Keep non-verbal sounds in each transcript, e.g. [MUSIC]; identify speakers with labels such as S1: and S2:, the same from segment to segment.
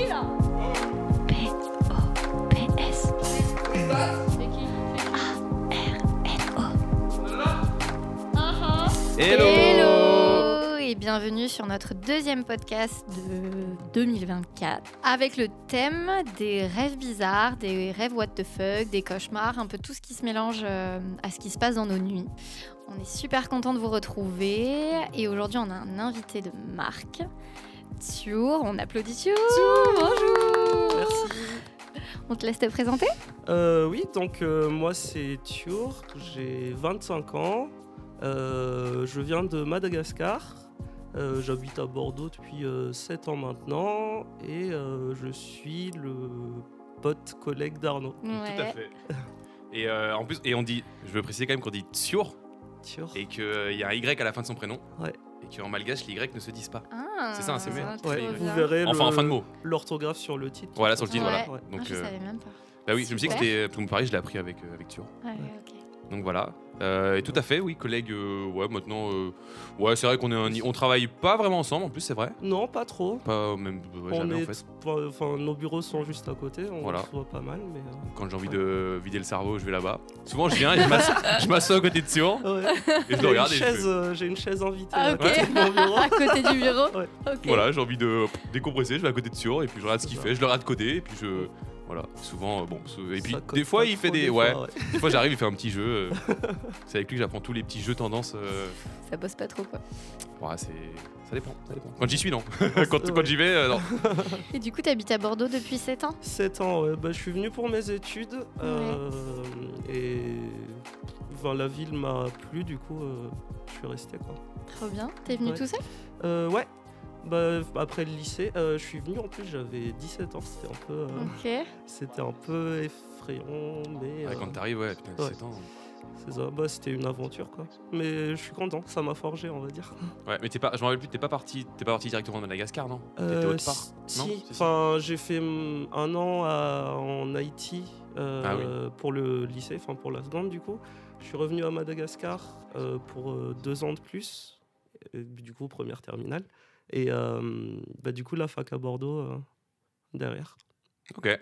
S1: qui là
S2: P-O-P-S.
S1: C'est qui
S2: R-N-O.
S1: Ah ah.
S2: Hello Et bienvenue sur notre deuxième podcast de 2024 avec le thème des rêves bizarres, des rêves what the fuck, des cauchemars, un peu tout ce qui se mélange euh, à ce qui se passe dans nos nuits. On est super content de vous retrouver et aujourd'hui on a un invité de marque. Thiour, on applaudit Thiour Bonjour
S3: Merci.
S2: On te laisse te présenter
S3: Euh, oui, donc euh, moi c'est Thiour, j'ai 25 ans, Euh, je viens de Madagascar, Euh, j'habite à Bordeaux depuis 7 ans maintenant et euh, je suis le pote collègue d'Arnaud.
S4: Tout à fait. [LAUGHS] Et euh, en plus, et on dit, je veux préciser quand même qu'on dit
S3: Thiour.
S4: et qu'il y a un Y à la fin de son prénom.
S3: Ouais.
S4: Et qu'en malgache, les Y ne se disent pas.
S2: Ah,
S4: C'est ça, c'est vrai.
S3: Ouais,
S2: bien.
S3: vous verrez
S4: Enfin, en fin de mot.
S3: l'orthographe sur le titre.
S4: Voilà, sur le titre,
S2: Ouais.
S4: voilà.
S2: Ah,
S4: Donc,
S2: je
S4: euh,
S2: savais même pas.
S4: bah oui, je me suis dit que
S2: Super.
S4: c'était. Pour me parler, je l'ai appris avec, euh, avec.
S2: Ouais, ok.
S4: Donc voilà. Euh, et tout à fait, oui, collègue. euh, ouais, maintenant. euh, ouais, c'est vrai qu'on est un, on travaille pas vraiment ensemble, en plus, c'est vrai.
S3: Non, pas trop.
S4: Pas même ouais,
S3: on
S4: jamais,
S3: est,
S4: en fait.
S3: enfin, nos bureaux sont juste à côté, on
S4: Voilà.
S3: se voit pas mal, mais. euh,
S4: Quand j'ai envie de vider le cerveau, je vais là-bas. Souvent, je viens et je m'assois à côté de Tsiur
S3: Ouais.
S4: et je
S3: J'ai
S4: le regarde fais,
S3: euh, j'ai une chaise invitée
S2: Ah,
S3: à côté de mon bureau. [LAUGHS]
S2: à côté du bureau.
S4: Voilà, j'ai envie de décompresser, je vais à côté de Tsiur et puis je regarde ce qu'il fait, je le regarde coder et puis je. Voilà, souvent, euh, bon. Et puis, des fois, il fait des. Ouais,
S3: fois,
S4: des fois, j'arrive, il fait un petit jeu. euh, [LAUGHS] C'est avec lui que j'apprends tous les petits jeux tendances. euh,
S2: Ça bosse pas trop quoi.
S4: Ouais, c'est. Ça dépend, ça dépend. Quand j'y suis, non. [LAUGHS] quand
S3: Ouais.
S4: quand j'y vais, euh, non.
S2: Et du coup, t'habites à Bordeaux depuis 7 ans?
S3: 7 ans, ouais. Bah, je suis venu pour mes études euh, et enfin, la ville m'a plu, du coup, euh, je suis resté quoi.
S2: Trop bien. T'es venu
S3: Ouais.
S2: tout seul?
S3: Euh, ouais, bah, après le lycée, euh, je suis venu en plus, j'avais 17 ans, c'était un peu, euh,
S2: Ok.
S3: c'était un peu effrayant, mais euh,
S4: quand t'arrives, ouais, putain,
S3: ouais.
S4: 17 ans.
S3: c'est ça, bah, c'était une aventure quoi. Mais je suis content, ça m'a forgé, on va dire. [LAUGHS]
S4: Ouais, mais t'es pas, je me rappelle plus, t'es pas parti, t'es pas parti directement de Madagascar, non? T'étais
S3: Euh,
S4: autre part
S3: si-
S4: Non?
S3: enfin, j'ai fait un an à- en Haïti euh,
S4: Ah
S3: pour le lycée, enfin pour la seconde du coup. Je suis revenu à Madagascar euh, pour euh, deux ans de plus, et du coup première terminale. Et euh, bah, du coup la fac à Bordeaux euh, derrière.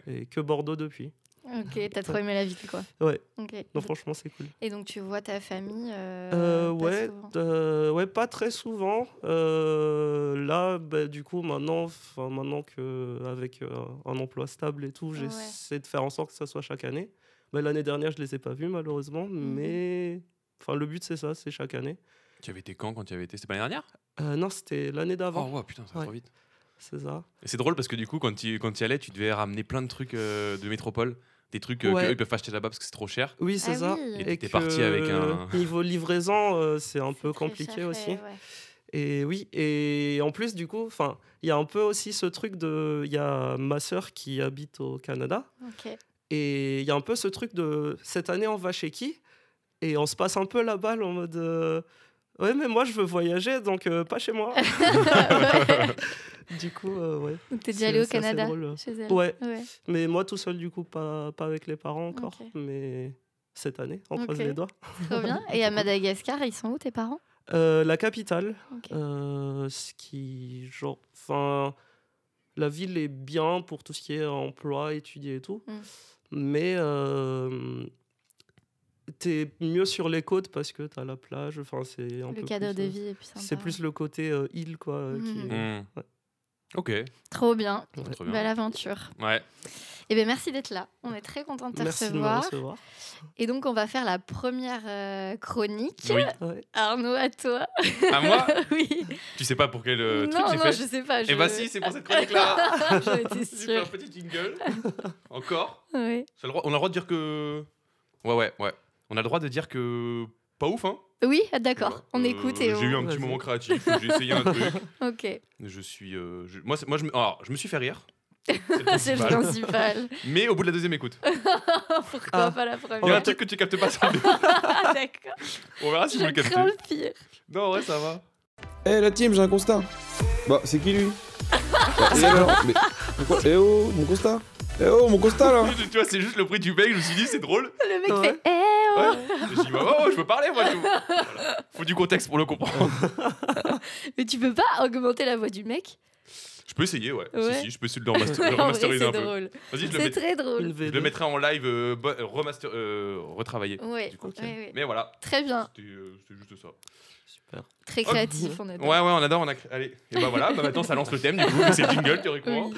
S3: Et que Bordeaux depuis.
S2: Ok, t'as trop aimé la ville quoi.
S3: Ouais,
S2: Ok.
S3: non franchement c'est cool.
S2: Et donc tu vois ta famille euh,
S3: Euh,
S2: pas
S3: ouais, euh, ouais, pas très souvent. Euh, là, bah, du coup, maintenant, enfin, maintenant que avec euh, un emploi stable et tout, j'essaie de faire en sorte que ça soit chaque année. Bah, L'année dernière, je les ai pas vus malheureusement,
S2: Mhm.
S3: mais enfin, le but c'est ça, c'est chaque année.
S4: Tu avais été quand quand tu y avais été? C'était pas l'année dernière?
S3: Euh, non, c'était l'année
S4: Oh,
S3: d'avant.
S4: ouais, putain, ça va
S3: Ouais.
S4: trop vite.
S3: C'est ça.
S4: Et c'est drôle parce que du coup, quand tu quand y allais, tu devais ramener plein de trucs euh, de métropole, des trucs euh,
S3: Ouais.
S4: qu'eux, ils peuvent pas acheter là-bas parce que c'est trop cher.
S3: Oui, c'est
S2: Ah
S3: ça.
S2: oui.
S4: Et t'es parti avec un-
S3: niveau livraison, euh, c'est un peu compliqué
S2: cher,
S3: aussi.
S2: ouais.
S3: Et oui, et en plus, du coup, enfin, il y a un peu aussi ce truc de. Il y a ma sœur qui habite au Canada.
S2: Ok.
S3: Et il y a un peu ce truc de cette année on va chez qui? Et on se passe un peu la balle en mode euh, ouais mais moi je veux voyager donc euh, pas chez moi. [LAUGHS] Du coup euh, ouais.
S2: Donc t'es déjà allé au Canada
S3: drôle.
S2: chez elle
S3: Ouais.
S2: Ouais.
S3: Mais moi tout seul du coup pas, pas avec les parents encore mais cette année on croise
S2: Ok.
S3: les doigts.
S2: Trop bien. [LAUGHS] Et à Madagascar, ils sont où tes parents?
S3: Euh, la capitale
S2: Ok.
S3: euh, ce qui genre enfin la ville est bien pour tout ce qui est emploi, étudier et tout.
S2: Mm.
S3: Mais euh, t'es mieux sur les côtes parce que t'as la plage. Enfin, c'est un
S2: Le
S3: peu
S2: cadre
S3: plus,
S2: de
S3: euh,
S2: vie.
S3: C'est plus le côté euh, île, quoi. euh, qui
S2: Mhm.
S3: Ouais.
S4: Ok,
S2: Trop bien.
S3: Ouais.
S4: trop bien.
S2: Belle aventure.
S4: Ouais.
S2: Et bien merci d'être là. On est très content de te
S3: Merci de me
S2: recevoir.
S3: recevoir.
S2: Et donc on va faire la première euh, chronique.
S4: Oui.
S3: Ouais.
S2: Arnaud, à toi.
S4: À moi [LAUGHS]
S2: oui.
S4: Tu sais pas pour quel euh, truc
S2: non,
S4: j'ai
S2: non, je sais pas.
S4: Eh bah si, c'est pour cette chronique-là [LAUGHS]
S2: J'en étais [LAUGHS]
S4: J'ai fait
S2: sûre.
S4: un petit jingle. Encore
S2: Oui.
S4: On a le droit de dire que... Ouais, ouais, ouais. On a le droit de dire que... Pas ouf, hein
S2: Oui, d'accord.
S4: Voilà.
S2: On
S4: Euh,
S2: écoute et
S4: J'ai eu un petit moment créatif, j'ai essayé un [LAUGHS] truc.
S2: Ok.
S4: Je suis... euh, je- Moi, moi je, me... alors, je me suis fait rire. [LAUGHS] C'est le principal. Mais au bout de la deuxième écoute. [LAUGHS]
S2: Pourquoi
S3: Ah.
S2: pas la
S4: Il y a un
S2: première
S4: truc que tu captes pas sur le
S2: D'accord.
S4: On verra si
S2: Je
S4: le
S2: crains le pire.
S4: Non, ouais, ça va.
S5: Eh la team, j'ai un constat. Bah, c'est qui lui? Mais pourquoi? Eh oh, mon constat Eh oh, mon constat là
S4: tu vois, c'est juste le bruit du bec, je me suis dit, c'est drôle.
S2: Le mec
S3: Ouais.
S2: fait Eh
S4: Ouais. Je dis, bah, oh, je peux parler, moi, tout. Voilà. Faut du contexte pour le comprendre. [LAUGHS]
S2: Mais tu peux pas augmenter la voix du mec?
S4: Je peux essayer, ouais.
S2: Ouais.
S4: Si, si, je peux essayer de le remaster- [LAUGHS] remasteriser
S2: c'est
S4: un peu.
S2: drôle.
S4: Vas-y, je le,
S2: C'est
S4: mets-
S2: très drôle.
S4: je
S3: V2.
S4: le mettrai en live euh, bo- euh, remaster, euh, retravaillé.
S2: Ouais.
S4: Du coup.
S2: ouais, ouais.
S4: Mais voilà,
S2: Très bien.
S4: c'était euh, c'était juste ça.
S3: Super.
S2: Très
S4: Ok.
S2: créatif, on adore.
S4: Ouais, ouais, on adore, on a. Allez, et bah voilà, bah maintenant ça lance le thème, du coup, c'est le jingle théoriquement.
S2: Oui.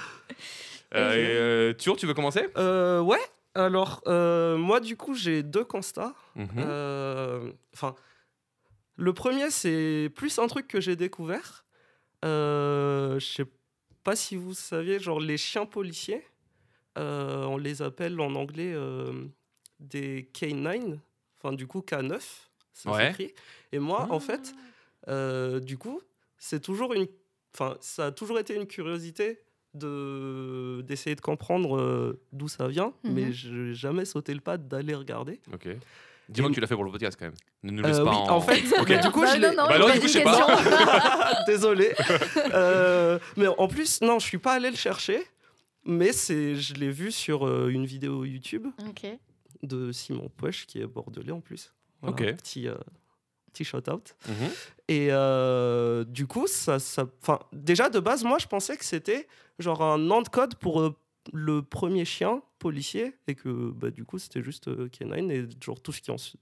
S4: Euh, et, euh, Thur, tu veux commencer?
S3: Euh, ouais, alors, euh, moi, du coup, j'ai deux constats.
S4: Mhm.
S3: Euh, Enfin, le premier, c'est plus un truc que j'ai découvert. Euh, je sais pas si vous saviez, genre les chiens policiers, euh, on les appelle en anglais euh, des K9, enfin du coup K9, ça
S4: Ouais.
S3: s'écrit. Et moi,
S4: Ah.
S3: en fait, euh, du coup, c'est toujours une, enfin, ça a toujours été une curiosité de d'essayer de comprendre euh, d'où ça vient,
S2: Mhm.
S3: mais je n'ai jamais sauté le pas d'aller regarder.
S4: Ok. Dis-moi que tu l'as fait pour le podcast quand même. Ne nous laisse
S3: Euh,
S4: pas
S3: oui,
S4: en...
S3: en fait, [LAUGHS] du coup,
S2: Bah
S3: je
S2: non, non,
S4: Bah non,
S2: pose
S4: du coup,
S2: une
S4: je sais pas.
S2: question. [LAUGHS]
S3: Désolé. [LAUGHS] Euh, mais en plus, non, je suis pas allé le chercher. Mais c'est, je l'ai vu sur euh, une vidéo YouTube de Simon Poche, qui est bordelais en plus. Voilà,
S4: Ok.
S3: Petit, petit shout-out.
S4: Mhm.
S3: Et euh, du coup, ça, ça, enfin, déjà de base, moi, je pensais que c'était genre un nom de code pour euh, le premier chien policier et que bah, du coup, c'était juste euh, K9 et genre tous, qui ont, su-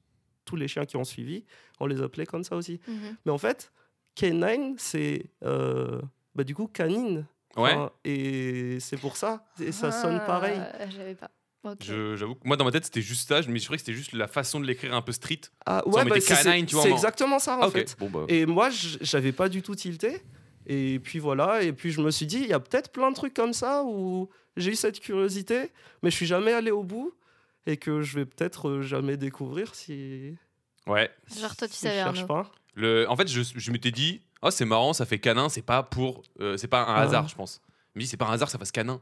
S3: tous les chiens qui ont suivi, on les appelait comme ça aussi.
S2: Mhm.
S3: Mais en fait, K9, c'est euh, bah, du coup canine.
S4: Ouais.
S3: Enfin, et c'est pour ça. Et ça sonne pareil.
S2: Ah, J'avais pas. Ok.
S4: Je- J'avoue que moi dans ma tête c'était juste ça, je me suis que c'était juste la façon de l'écrire un peu street.
S3: Ah, ouais,
S4: mettait
S3: c'est- exactement ça en
S4: Ah, ok.
S3: fait.
S4: Bon bah.
S3: Et moi, j'avais pas du tout tilté. Et puis voilà, et puis je me suis dit, il y a peut-être plein de trucs comme ça où j'ai eu cette curiosité, mais je suis jamais allé au bout et que je vais peut-être euh, jamais découvrir si.
S4: Ouais.
S2: Genre, toi, tu
S3: si
S2: savais,
S3: je pas.
S4: Le... En fait, je, je m'étais dit, oh c'est marrant, ça fait canin, c'est pas pour, euh, c'est pas un
S3: Ah.
S4: hasard, je pense. Je me dis c'est pas un hasard, que ça fasse canin.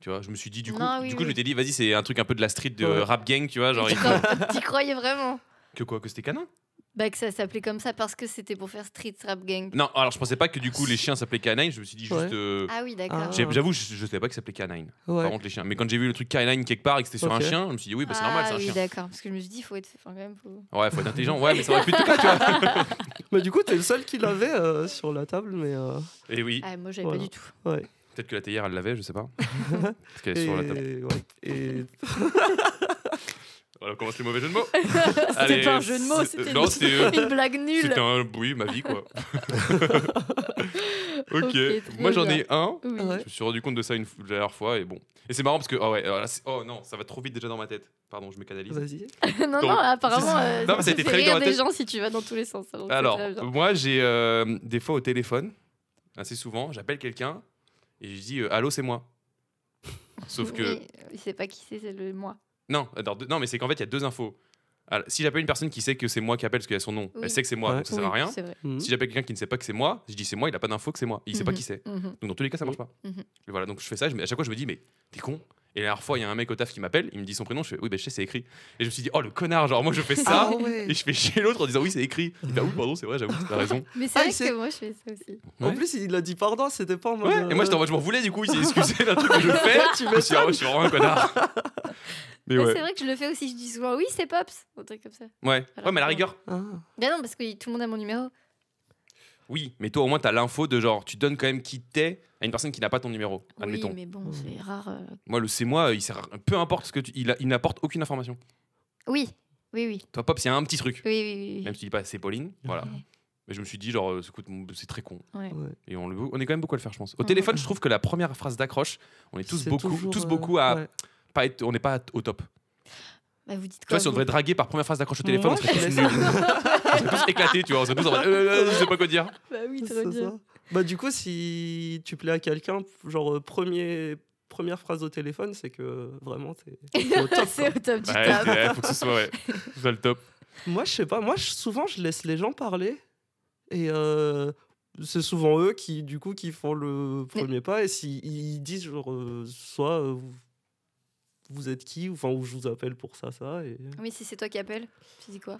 S4: Tu vois, je me suis dit du coup,
S2: Non, oui,
S4: du coup je m'étais dit, vas-y c'est un truc un peu de la street de
S3: Ouais.
S4: rap gang, tu vois, genre
S2: Tu
S4: il-
S2: crois- T'y croyais vraiment
S4: que quoi, que c'était canin
S2: Bah, que ça s'appelait comme ça parce que c'était pour faire Street Rap Gang.
S4: Non, alors je pensais pas que du coup les chiens s'appelaient canine, je me suis dit juste.
S3: Ouais.
S4: euh,
S2: Ah oui, d'accord.
S3: Ah.
S4: J'avoue, je, je savais pas que ça s'appelait canine.
S3: Ouais.
S4: Par contre les chiens. Mais quand j'ai vu le truc canine quelque part et que c'était sur un chien, je me suis dit oui, bah c'est normal, c'est
S2: ah
S4: un
S2: oui,
S4: chien.
S2: d'accord. Parce que je me suis dit, il faut être. Enfin, quand même, faut...
S4: Ouais, faut être intelligent. Ouais, mais ça aurait pu être le cas, tu vois. [LAUGHS]
S3: Mais du coup, t'es le seul qui l'avait euh, sur la table, mais. euh,
S4: Et oui,
S2: Ah, moi, j'avais
S3: Voilà.
S2: pas du tout.
S3: ouais.
S4: Peut-être que la théière elle l'avait, je sais pas. [LAUGHS] Parce qu'elle est
S3: Et,
S4: sur la table.
S3: ouais. Et [LAUGHS]
S4: Voilà, on commence les mauvais jeux de mots. [LAUGHS]
S2: C'était pas un jeu de mots, c'était une-
S4: euh,
S2: une blague nulle.
S4: C'était un. Oui, ma vie, quoi. ok. Moi, j'en ai un.
S2: Oui.
S4: Je me suis rendu compte de ça une la dernière fois et bon. Et c'est marrant parce que. Oh, ouais, alors là, c'est- oh non, ça va trop vite déjà dans ma tête. Pardon, je me canalise.
S3: vas-y.
S2: non,
S4: Donc,
S2: non, apparemment, euh,
S4: Non, ça a été très vite dans la
S2: des
S4: tête.
S2: gens si tu vas dans tous les sens. alors
S4: Alors, moi, j'ai euh, des fois au téléphone, assez souvent, j'appelle quelqu'un et je dis euh, Allô, c'est moi. Sauf que.
S2: Oui, il sait pas qui c'est, c'est le moi.
S4: Non, alors, non, mais c'est qu'en fait, il y a deux infos. Alors, si j'appelle une personne qui sait que c'est moi qui appelle parce qu'il y a son nom,
S2: Oui.
S4: elle sait que c'est moi,
S3: Ouais.
S4: donc ça sert à
S2: Oui,
S4: rien.
S3: Mhm.
S4: Si j'appelle quelqu'un qui ne sait pas que c'est moi, je dis c'est moi, il a pas d'info que c'est moi. Il sait pas
S2: Mhm.
S4: qui c'est.
S2: Mhm.
S4: Donc dans tous les cas, ça marche pas. Et voilà, donc je fais ça. Je à chaque fois, je me dis mais t'es con. Et la dernière fois, il y a un mec au taf qui m'appelle, il me dit son prénom, je fais oui, ben je sais, c'est écrit. Et je me suis dit oh le connard, genre moi je fais ça.
S3: Ah ouais.
S4: Et je fais chez l'autre en disant oui, c'est écrit. Il fait ah oui, pardon, c'est vrai, j'avoue, t'as raison.
S2: Mais c'est
S3: Ah,
S2: vrai que moi, je fais ça aussi.
S3: En
S4: Ouais.
S3: plus, il a dit pardon, c'était pas.
S4: Ouais, et moi j'étais en
S3: euh,
S4: mode je m'en voulais, du coup, il s'est [LAUGHS] excusé d'un truc que je fais.
S3: tu
S4: Je me suis dit, ah ouais, je suis vraiment un connard. [LAUGHS] Mais
S2: Mais
S4: ouais.
S2: C'est vrai que je le fais aussi. Je dis souvent oui, c'est Pops. Un truc comme ça.
S4: Ouais,
S2: Alors
S4: ouais, mais à la rigueur,
S3: Ah.
S2: Ben non, parce que tout le monde a mon numéro.
S4: Oui, mais toi au moins t'as l'info de genre, tu donnes quand même qui t'es à une personne qui n'a pas ton numéro, admettons.
S2: Oui, mais bon, c'est rare. euh.
S4: Moi, le c'est moi, il sert, peu importe ce que tu, il, a- il n'apporte aucune information.
S2: Oui, oui, oui.
S4: Toi, Pop, c'est un petit truc.
S2: Oui, oui, oui, oui.
S4: Même si tu dis pas c'est Pauline, voilà.
S2: Ouais.
S4: Mais je me suis dit, genre, euh, écoute, c'est très con.
S2: Ouais.
S3: Ouais.
S4: Et on, le- on est quand même beaucoup à le faire, je pense. Au
S2: Mhm.
S4: téléphone, je trouve que la première phrase d'accroche, on est tous
S3: C'est
S4: beaucoup,
S3: toujours,
S4: tous
S3: euh,
S4: beaucoup à
S3: ouais.
S4: pas être, on n'est pas au top.
S2: Bah, vous dites
S4: Tu
S2: quoi
S4: vois, si on devrait draguer par première phrase d'accroche au téléphone,
S3: Moi,
S4: on serait tous nuls. [LAUGHS] on serait tous éclatés, tu vois. On serait tous en mode, euh, euh, je sais pas quoi dire.
S2: Bah oui, trop bien.
S3: ça. Bah, du coup, si tu plais à quelqu'un, genre, euh, premier, première phrase au téléphone, c'est que vraiment, t'es t'es au top. [LAUGHS]
S2: c'est au top du
S4: Ouais,
S2: table.
S4: ouais, faut que ce soit, ouais, [LAUGHS] soit le top.
S3: Moi, je sais pas. Moi, souvent, je laisse les gens parler. Et euh, c'est souvent eux qui, du coup, qui font le
S2: Mais-
S3: premier pas. Et s'ils ils disent, genre, euh, soit euh, vous, êtes qui, ou enfin, ou je vous appelle pour ça, ça. Et...
S2: Oui, si c'est toi qui appelles, tu dis quoi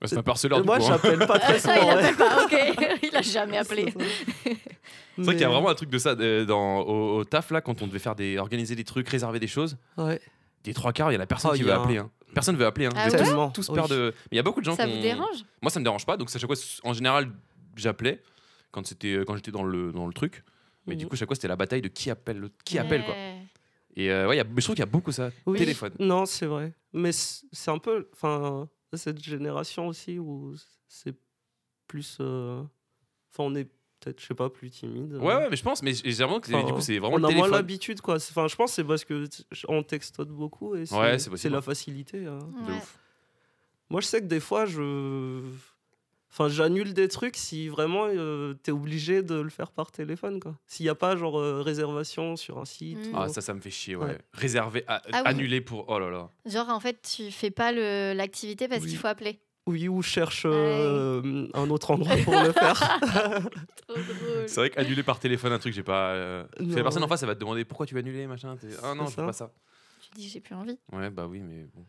S4: Bah, c'est un
S3: Et
S4: du
S3: moi,
S4: coup. hein.
S3: j'appelle pas
S2: Ah,
S3: très
S2: Ça,
S3: souvent.
S2: il appelle pas, ok. [LAUGHS] il a jamais appelé. [LAUGHS]
S3: C'est
S4: vrai qu'il y a vraiment un truc de ça euh, dans, au, au taf, là, quand on devait faire des, organiser des trucs, réserver des choses.
S3: Ouais.
S4: Des trois quarts, il y a la personne
S3: Oh,
S4: qui veut
S3: a un-
S4: appeler. hein. Personne veut appeler. Hein.
S2: Ah
S4: êtes
S2: ouais
S4: tous-
S3: Tellement.
S4: tous
S3: Oui.
S4: peur de. Mais il y a beaucoup de gens
S2: Ça
S4: qui
S2: vous dérange
S4: Moi, ça me dérange pas. Donc, à chaque fois, en général, j'appelais quand c'était quand j'étais dans le dans le truc. Mais du
S3: Mhm.
S4: coup, chaque fois, c'était la bataille de qui appelle, qui appelle quoi. Et euh, ouais, il y a- je trouve qu'il y a beaucoup ça.
S3: Oui.
S4: Téléphone.
S3: Non, c'est vrai. Mais c'est un peu. Enfin, cette génération aussi où c'est plus. euh, Enfin, on est peut-être, je sais pas, plus timide.
S4: Ouais, ouais, mais je pense, mais j'ai vraiment que du coup, c'est vraiment
S3: on
S4: le
S3: a moins l'habitude, quoi. Enfin, je pense que c'est parce que on textote beaucoup et c'est
S4: Ouais,
S3: la facilité. hein.
S4: De ouf.
S3: Moi, je sais que des fois, je. Enfin, j'annule des trucs si vraiment euh, t'es obligé de le faire par téléphone, quoi. S'il n'y a pas, genre, euh, réservation sur un site.
S2: Mm.
S3: ou-
S4: Ah, ça, ça me fait chier, ouais. À-
S2: Ah oui.
S4: annulé pour. Oh là là.
S2: Genre, en fait, tu fais pas le- l'activité parce
S3: Oui.
S2: qu'il faut appeler.
S3: Oui, ou cherche euh, un autre endroit pour le faire. [LAUGHS] [LAUGHS]
S2: Trop drôle.
S4: C'est vrai qu'annuler par téléphone, un truc, j'ai pas. euh, que
S3: Non,
S4: la personne en face, elle va te demander pourquoi tu vas annuler, machin. t'es- Ah non,
S3: C'est
S4: je fais pas ça.
S2: Tu dis, j'ai plus envie.
S4: Ouais, bah oui, mais bon.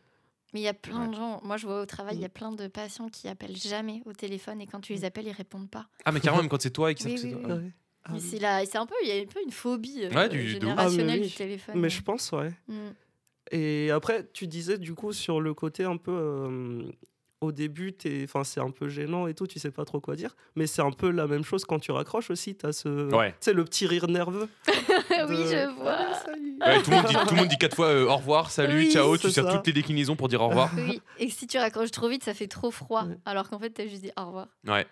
S2: Mais il y a plein
S4: Ouais.
S2: de gens, moi je vois au travail, il y a
S3: Mm.
S2: plein de patients qui appellent jamais au téléphone et quand tu les appelles, ils répondent pas.
S4: Ah, mais carrément, même quand c'est toi et qu'ils savent
S2: Oui,
S4: que c'est
S2: oui,
S4: toi.
S2: oui.
S3: Ah
S2: Mais c'est là, c'est un peu, il y a un peu une phobie euh,
S4: Ouais, du-
S2: générationnelle
S3: Ah, oui.
S2: du téléphone.
S3: Mais je pense, ouais.
S2: Mm.
S3: Et après, tu disais du coup sur le côté un peu. euh, au début, t'es- enfin, c'est un peu gênant et tout, tu sais pas trop quoi dire. Mais c'est un peu la même chose quand tu raccroches aussi. Tu as ce.
S4: Ouais.
S3: Tu le petit rire nerveux. [LAUGHS]
S2: oui, je vois.
S3: Ah, salut.
S4: Ouais, tout, le monde dit, tout le monde dit quatre fois euh, au revoir, salut,
S2: Oui,
S4: ciao, tu sers toutes les déclinaisons pour dire au revoir.
S2: Oui, et si tu raccroches trop vite, ça fait trop froid.
S3: Ouais.
S2: Alors qu'en fait, t'as juste dit au revoir.
S4: Ouais.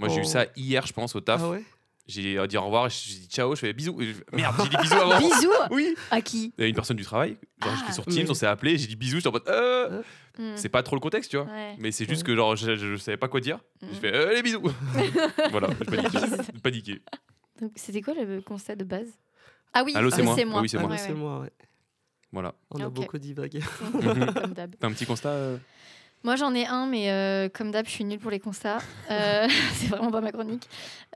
S4: Moi, j'ai eu
S3: Oh.
S4: ça hier, je pense, au taf.
S3: Ah ouais?
S4: J'ai euh, dit au revoir, j'ai dit ciao, je fais bisous. Merde, j'ai dit bisous avant. [LAUGHS]
S2: Bisous [LAUGHS]
S4: Oui.
S2: À qui
S4: Il y a une personne du travail, genre
S2: Ah.
S4: j'étais sur Teams,
S3: Mais-
S4: on s'est appelé, j'ai dit bisous, j'étais en mode euh,
S2: Mm.
S4: c'est pas trop le contexte, tu vois.
S2: Ouais.
S4: Mais c'est juste
S3: Ouais.
S4: que genre je, je- je savais pas quoi dire.
S2: Mm.
S4: Je fais euh, les bisous. [LAUGHS] voilà, je paniquais.
S2: Donc, c'était quoi le constat de base? Ah oui,
S4: Allô, c'est
S2: ah,
S4: moi.
S2: c'est moi.
S4: Ah oui, c'est
S3: Ah,
S4: moi.
S2: Ouais,
S3: c'est
S2: ouais.
S3: moi, ouais.
S4: Voilà.
S3: On a beaucoup divagué.
S2: Comme d'hab.
S4: T'as un petit constat euh?
S2: Moi, j'en ai un, mais euh, comme d'hab, je suis nulle pour les constats. [LAUGHS] Euh, [LAUGHS] c'est vraiment pas ma chronique.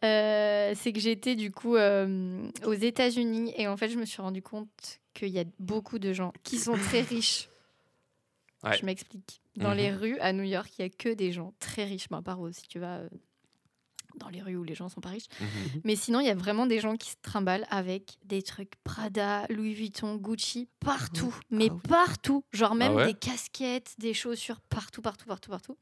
S2: Euh, c'est que j'étais du coup euh, aux États-Unis et en fait, je me suis rendu compte qu'il y a beaucoup de gens qui sont très [LAUGHS] riches.
S4: Ouais.
S2: Je m'explique. Dans
S4: Mhm.
S2: les rues à New York, il y a que des gens très riches. Bon, à part si tu vas euh, dans les rues où les gens sont pas riches.
S4: Mhm.
S2: Mais sinon, il y a vraiment des gens qui se trimballent avec des trucs Prada, Louis Vuitton, Gucci, partout. Mais
S3: Ah oui.
S2: partout. Genre même
S4: ouais
S2: des casquettes, des chaussures, partout, partout, partout, partout.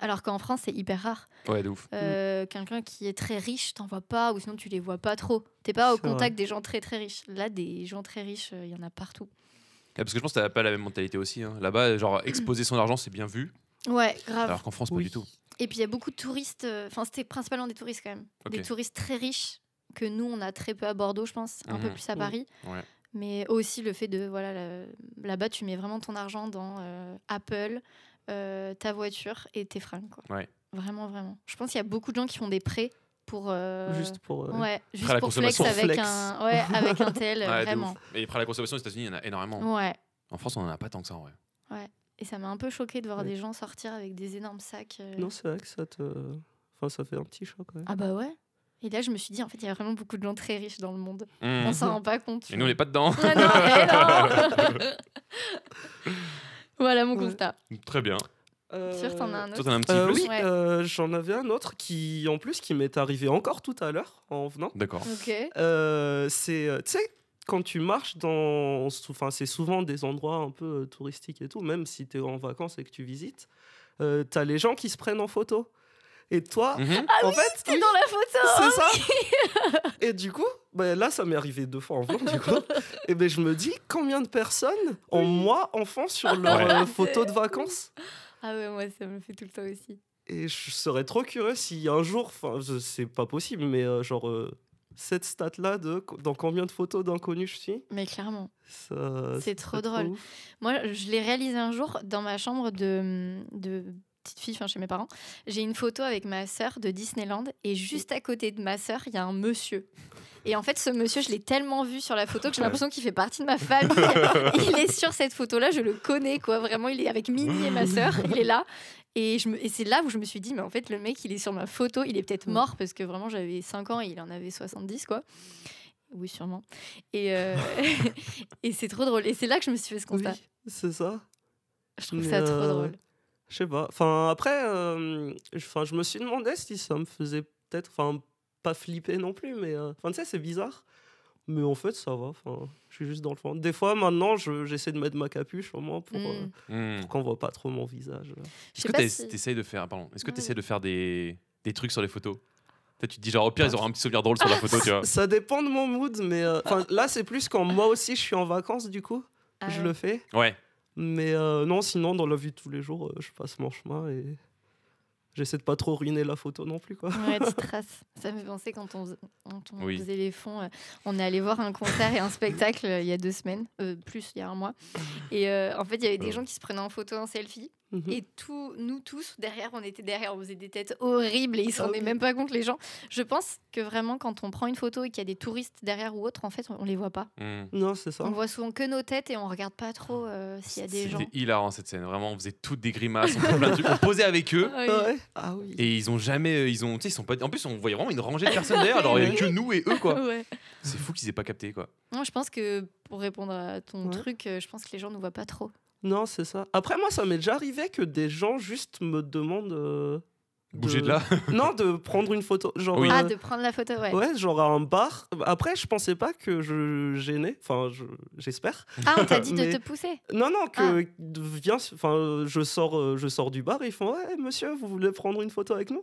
S2: Alors qu'en France, c'est hyper rare.
S4: Ouais, de ouf.
S2: Euh, Quelqu'un qui est très riche, t'en vois pas, ou sinon tu les vois pas trop. T'es pas au
S3: vrai.
S2: contact des gens très très riches. Là, des gens très riches, euh, il y en a partout.
S4: Ouais, parce que je pense que t'as pas la même mentalité aussi. hein. Là-bas, genre exposer son argent, c'est bien vu.
S2: Ouais, grave.
S4: Alors qu'en France, pas du tout.
S2: Et puis il y a beaucoup de touristes, euh, enfin c'était principalement des touristes quand même. Des touristes très riches que nous on a très peu à Bordeaux, je pense, un peu
S4: Mhm.
S2: plus à. Paris.
S4: Ouais.
S2: Mais aussi le fait de, voilà, là- là-bas tu mets vraiment ton argent dans euh, Apple, euh, ta voiture et tes fringues. Quoi.
S4: Ouais.
S2: Vraiment, vraiment. Je pense qu'il y a beaucoup de gens qui font des prêts pour. euh,
S3: Juste pour. euh,
S2: Ouais, juste pour flex avec
S3: Flex.
S2: un, ouais, avec un tel, [LAUGHS]
S4: Ouais,
S2: vraiment.
S4: Et après la consommation aux États-Unis, il y en a énormément.
S2: Ouais.
S4: En France, on en a pas tant que ça en vrai.
S2: Et ça m'a un peu choqué de voir
S3: Ouais.
S2: des gens sortir avec des énormes sacs. euh.
S3: Non, c'est vrai que ça te. Enfin, ça fait un petit choc, ouais.
S2: Ah bah ouais. Et là, je me suis dit, en fait, il y a vraiment beaucoup de gens très riches dans le monde.
S4: Mhm.
S2: On s'en rend pas compte.
S4: Et nous, on n'est pas dedans.
S2: Ah non, non [LAUGHS] voilà mon
S3: Ouais.
S2: constat.
S4: Très bien.
S2: Sûr, t'en as un
S4: Toi,
S2: autre
S4: t'en as un petit
S3: Euh,
S4: plus
S3: oui,
S2: Ouais.
S3: euh, j'en avais un autre qui, en plus, qui m'est arrivé encore tout à l'heure en venant.
S4: D'accord.
S2: Ok.
S3: Euh, c'est, tu sais, quand tu marches dans, enfin, c'est souvent des endroits un peu euh, touristiques et tout, même si tu es en vacances et que tu visites, euh, t'as les gens qui se prennent en photo. Et toi,
S4: Mhm.
S3: en fait,
S2: T'es
S3: oui,
S2: dans la photo
S3: c'est ça. [LAUGHS] et du coup, ben là, ça m'est arrivé deux fois en venant, du coup. [LAUGHS] Et ben, je me dis, combien de personnes ont moi, enfant, sur leur
S4: Ouais.
S3: euh, photo de vacances?
S2: Ah ouais, moi, ça me fait tout le temps aussi.
S3: Et je serais trop curieux si un jour, enfin, c'est pas possible, mais euh, genre, euh, cette stat-là de dans combien de photos d'inconnus je suis,
S2: Mais clairement. C'est trop drôle. Moi, je l'ai réalisé un jour dans ma chambre de, de petite fille, enfin chez mes parents. J'ai une photo avec ma sœur de Disneyland et juste à côté de ma sœur, il y a un monsieur. Et en fait, ce monsieur, je l'ai tellement vu sur la photo que j'ai l'impression qu'il fait partie de ma famille. [LAUGHS] il est sur cette photo-là, je le connais, quoi. Vraiment, il est avec Minnie et ma sœur, il est là. Et, je me- et c'est là où je me suis dit, mais en fait, le mec, il est sur ma photo, il est peut-être mort parce que vraiment, j'avais 5 ans et il en avait 70, quoi. Oui, sûrement. Et, euh, [LAUGHS] et c'est trop drôle. Et c'est là que je me suis fait ce constat.
S3: Oui, c'est ça.
S2: Je trouve
S3: Mais,
S2: ça trop
S3: euh,
S2: drôle.
S3: Je sais pas. Enfin, après, euh, je- enfin, je me suis demandé si ça me faisait peut-être, enfin, pas flipper non plus, mais, euh, enfin, tu sais, c'est bizarre. Mais en fait, ça va. Enfin, je suis juste dans le fond. Des fois, maintenant, je- j'essaie de mettre ma capuche au moins pour, euh,
S2: Mm.
S4: Mhm.
S3: pour qu'on voit pas trop mon visage.
S4: Est-ce que
S2: si-
S4: t'essayes de faire, pardon, est-ce que
S2: Ouais,
S4: t'essayes de faire des, des trucs sur les photos? Peut-être tu te dis genre au pire ils auront un petit souvenir drôle sur la photo, tu vois.
S3: Ça dépend de mon mood, mais euh, enfin, là, c'est plus quand moi aussi je suis en vacances, du coup,
S2: Ah
S3: je
S2: ouais.
S3: le fais.
S4: Ouais.
S3: Mais euh, non, sinon, dans la vie de tous les jours, euh, je passe mon chemin et j'essaie de pas trop ruiner la photo non plus, quoi.
S2: Ouais, tu [LAUGHS] traces. Ça me fait penser quand on, quand on
S4: Oui.
S2: faisait les fonds. euh, on est allé voir un concert et un spectacle euh, il y a deux semaines, euh, plus il y a un mois. Et euh, en fait, il y avait des gens qui se prenaient en photo en selfie.
S3: Mhm.
S2: Et tout, nous tous, derrière, on était derrière, on faisait des têtes horribles et ils s'en
S3: Ah
S2: rendaient même pas compte, les gens. Je pense que vraiment, quand on prend une photo et qu'il y a des touristes derrière ou autre, en fait, on, les voit pas.
S4: Hmm.
S3: Non, c'est ça.
S2: On voit souvent que nos têtes et on regarde pas trop euh, s'il y a des gens.
S4: C'était hilarant cette scène, vraiment, on faisait toutes des grimaces, on, faisait plein de trucs. on posait avec eux.
S2: Ah oui.
S3: Ah ouais Ah oui.
S4: Et ils ont jamais, euh, ils ont, tu sais, ils sont pas. En plus, on voyait vraiment une rangée de personnes derrière. Alors, il y avait que nous et eux, quoi.
S2: Ouais.
S4: C'est fou qu'ils aient pas capté, quoi.
S2: Moi, je pense que pour répondre à ton
S3: Ouais.
S2: truc, euh, je pense que les gens ne voient pas trop.
S3: Non, c'est ça. Après, moi, ça m'est déjà arrivé que des gens juste me demandent.
S4: Bouger de là. [LAUGHS]
S3: non, de prendre une photo. Genre,
S4: Oui.
S3: euh,
S2: Ah, de prendre la photo, ouais.
S3: ouais, genre à un bar. Après, je pensais pas que je gênais. Enfin, je- j'espère.
S2: Ah, on t'a dit de [LAUGHS] te pousser.
S3: Non, non,
S2: Ah.
S3: que viens. Enfin, je sors, euh, je sors du bar et ils font ouais, monsieur, vous voulez prendre une photo avec nous?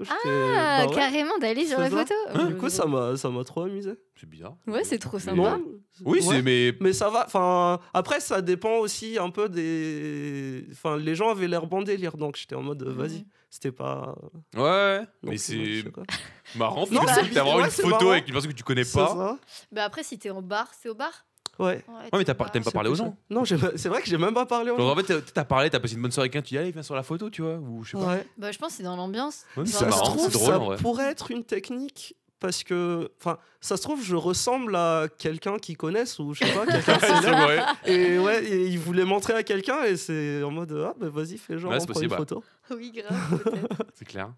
S2: Ah,
S3: bah ouais.
S2: carrément, d'aller sur la
S3: ça.
S2: photo. Euh,
S3: Du coup, ça m'a, ça m'a trop amusé.
S4: C'est bizarre.
S2: Ouais, c'est trop sympa.
S3: Non.
S4: Oui,
S3: Ouais.
S4: c'est, mais.
S3: Mais ça va. Enfin, après, ça dépend aussi un peu des. Enfin, les gens avaient l'air bon délire, donc j'étais en mode, vas-y. C'était pas.
S4: Ouais, ouais.
S3: non
S4: Mais c'est [LAUGHS] marrant
S3: Non,
S4: parce que
S2: c'est-
S4: t'as vraiment
S3: ouais,
S4: une photo
S3: marrant.
S4: avec une personne que tu connais pas.
S2: Bah après, si t'es en bar, c'est au bar.
S3: Ouais.
S2: Ouais,
S4: mais pas-
S2: au
S4: t'aimes pas
S2: bar.
S4: parler aux
S3: C'est
S4: gens.
S3: Non, c'est vrai que j'ai même pas parlé aux gens.
S4: en fait, t'as- parlé, t'as passé une bonne soirée avec un, tu dis, allez, viens sur la photo, tu vois, ou je sais pas.
S3: Ouais.
S2: Bah, je pense que c'est dans l'ambiance.
S4: Ouais, mais
S2: Ça
S4: c'est drôle
S3: ça
S4: en vrai.
S3: pourrait être une technique parce que, enfin, ça se trouve, je ressemble à quelqu'un qu'ils connaissent ou je sais pas, [LAUGHS] quelqu'un de. Et ouais, et ils voulaient montrer à quelqu'un et c'est en mode ah bah vas-y fais genre
S4: Ouais,
S3: on prend une photo.
S2: Oui, grave. [LAUGHS]
S4: C'est clair.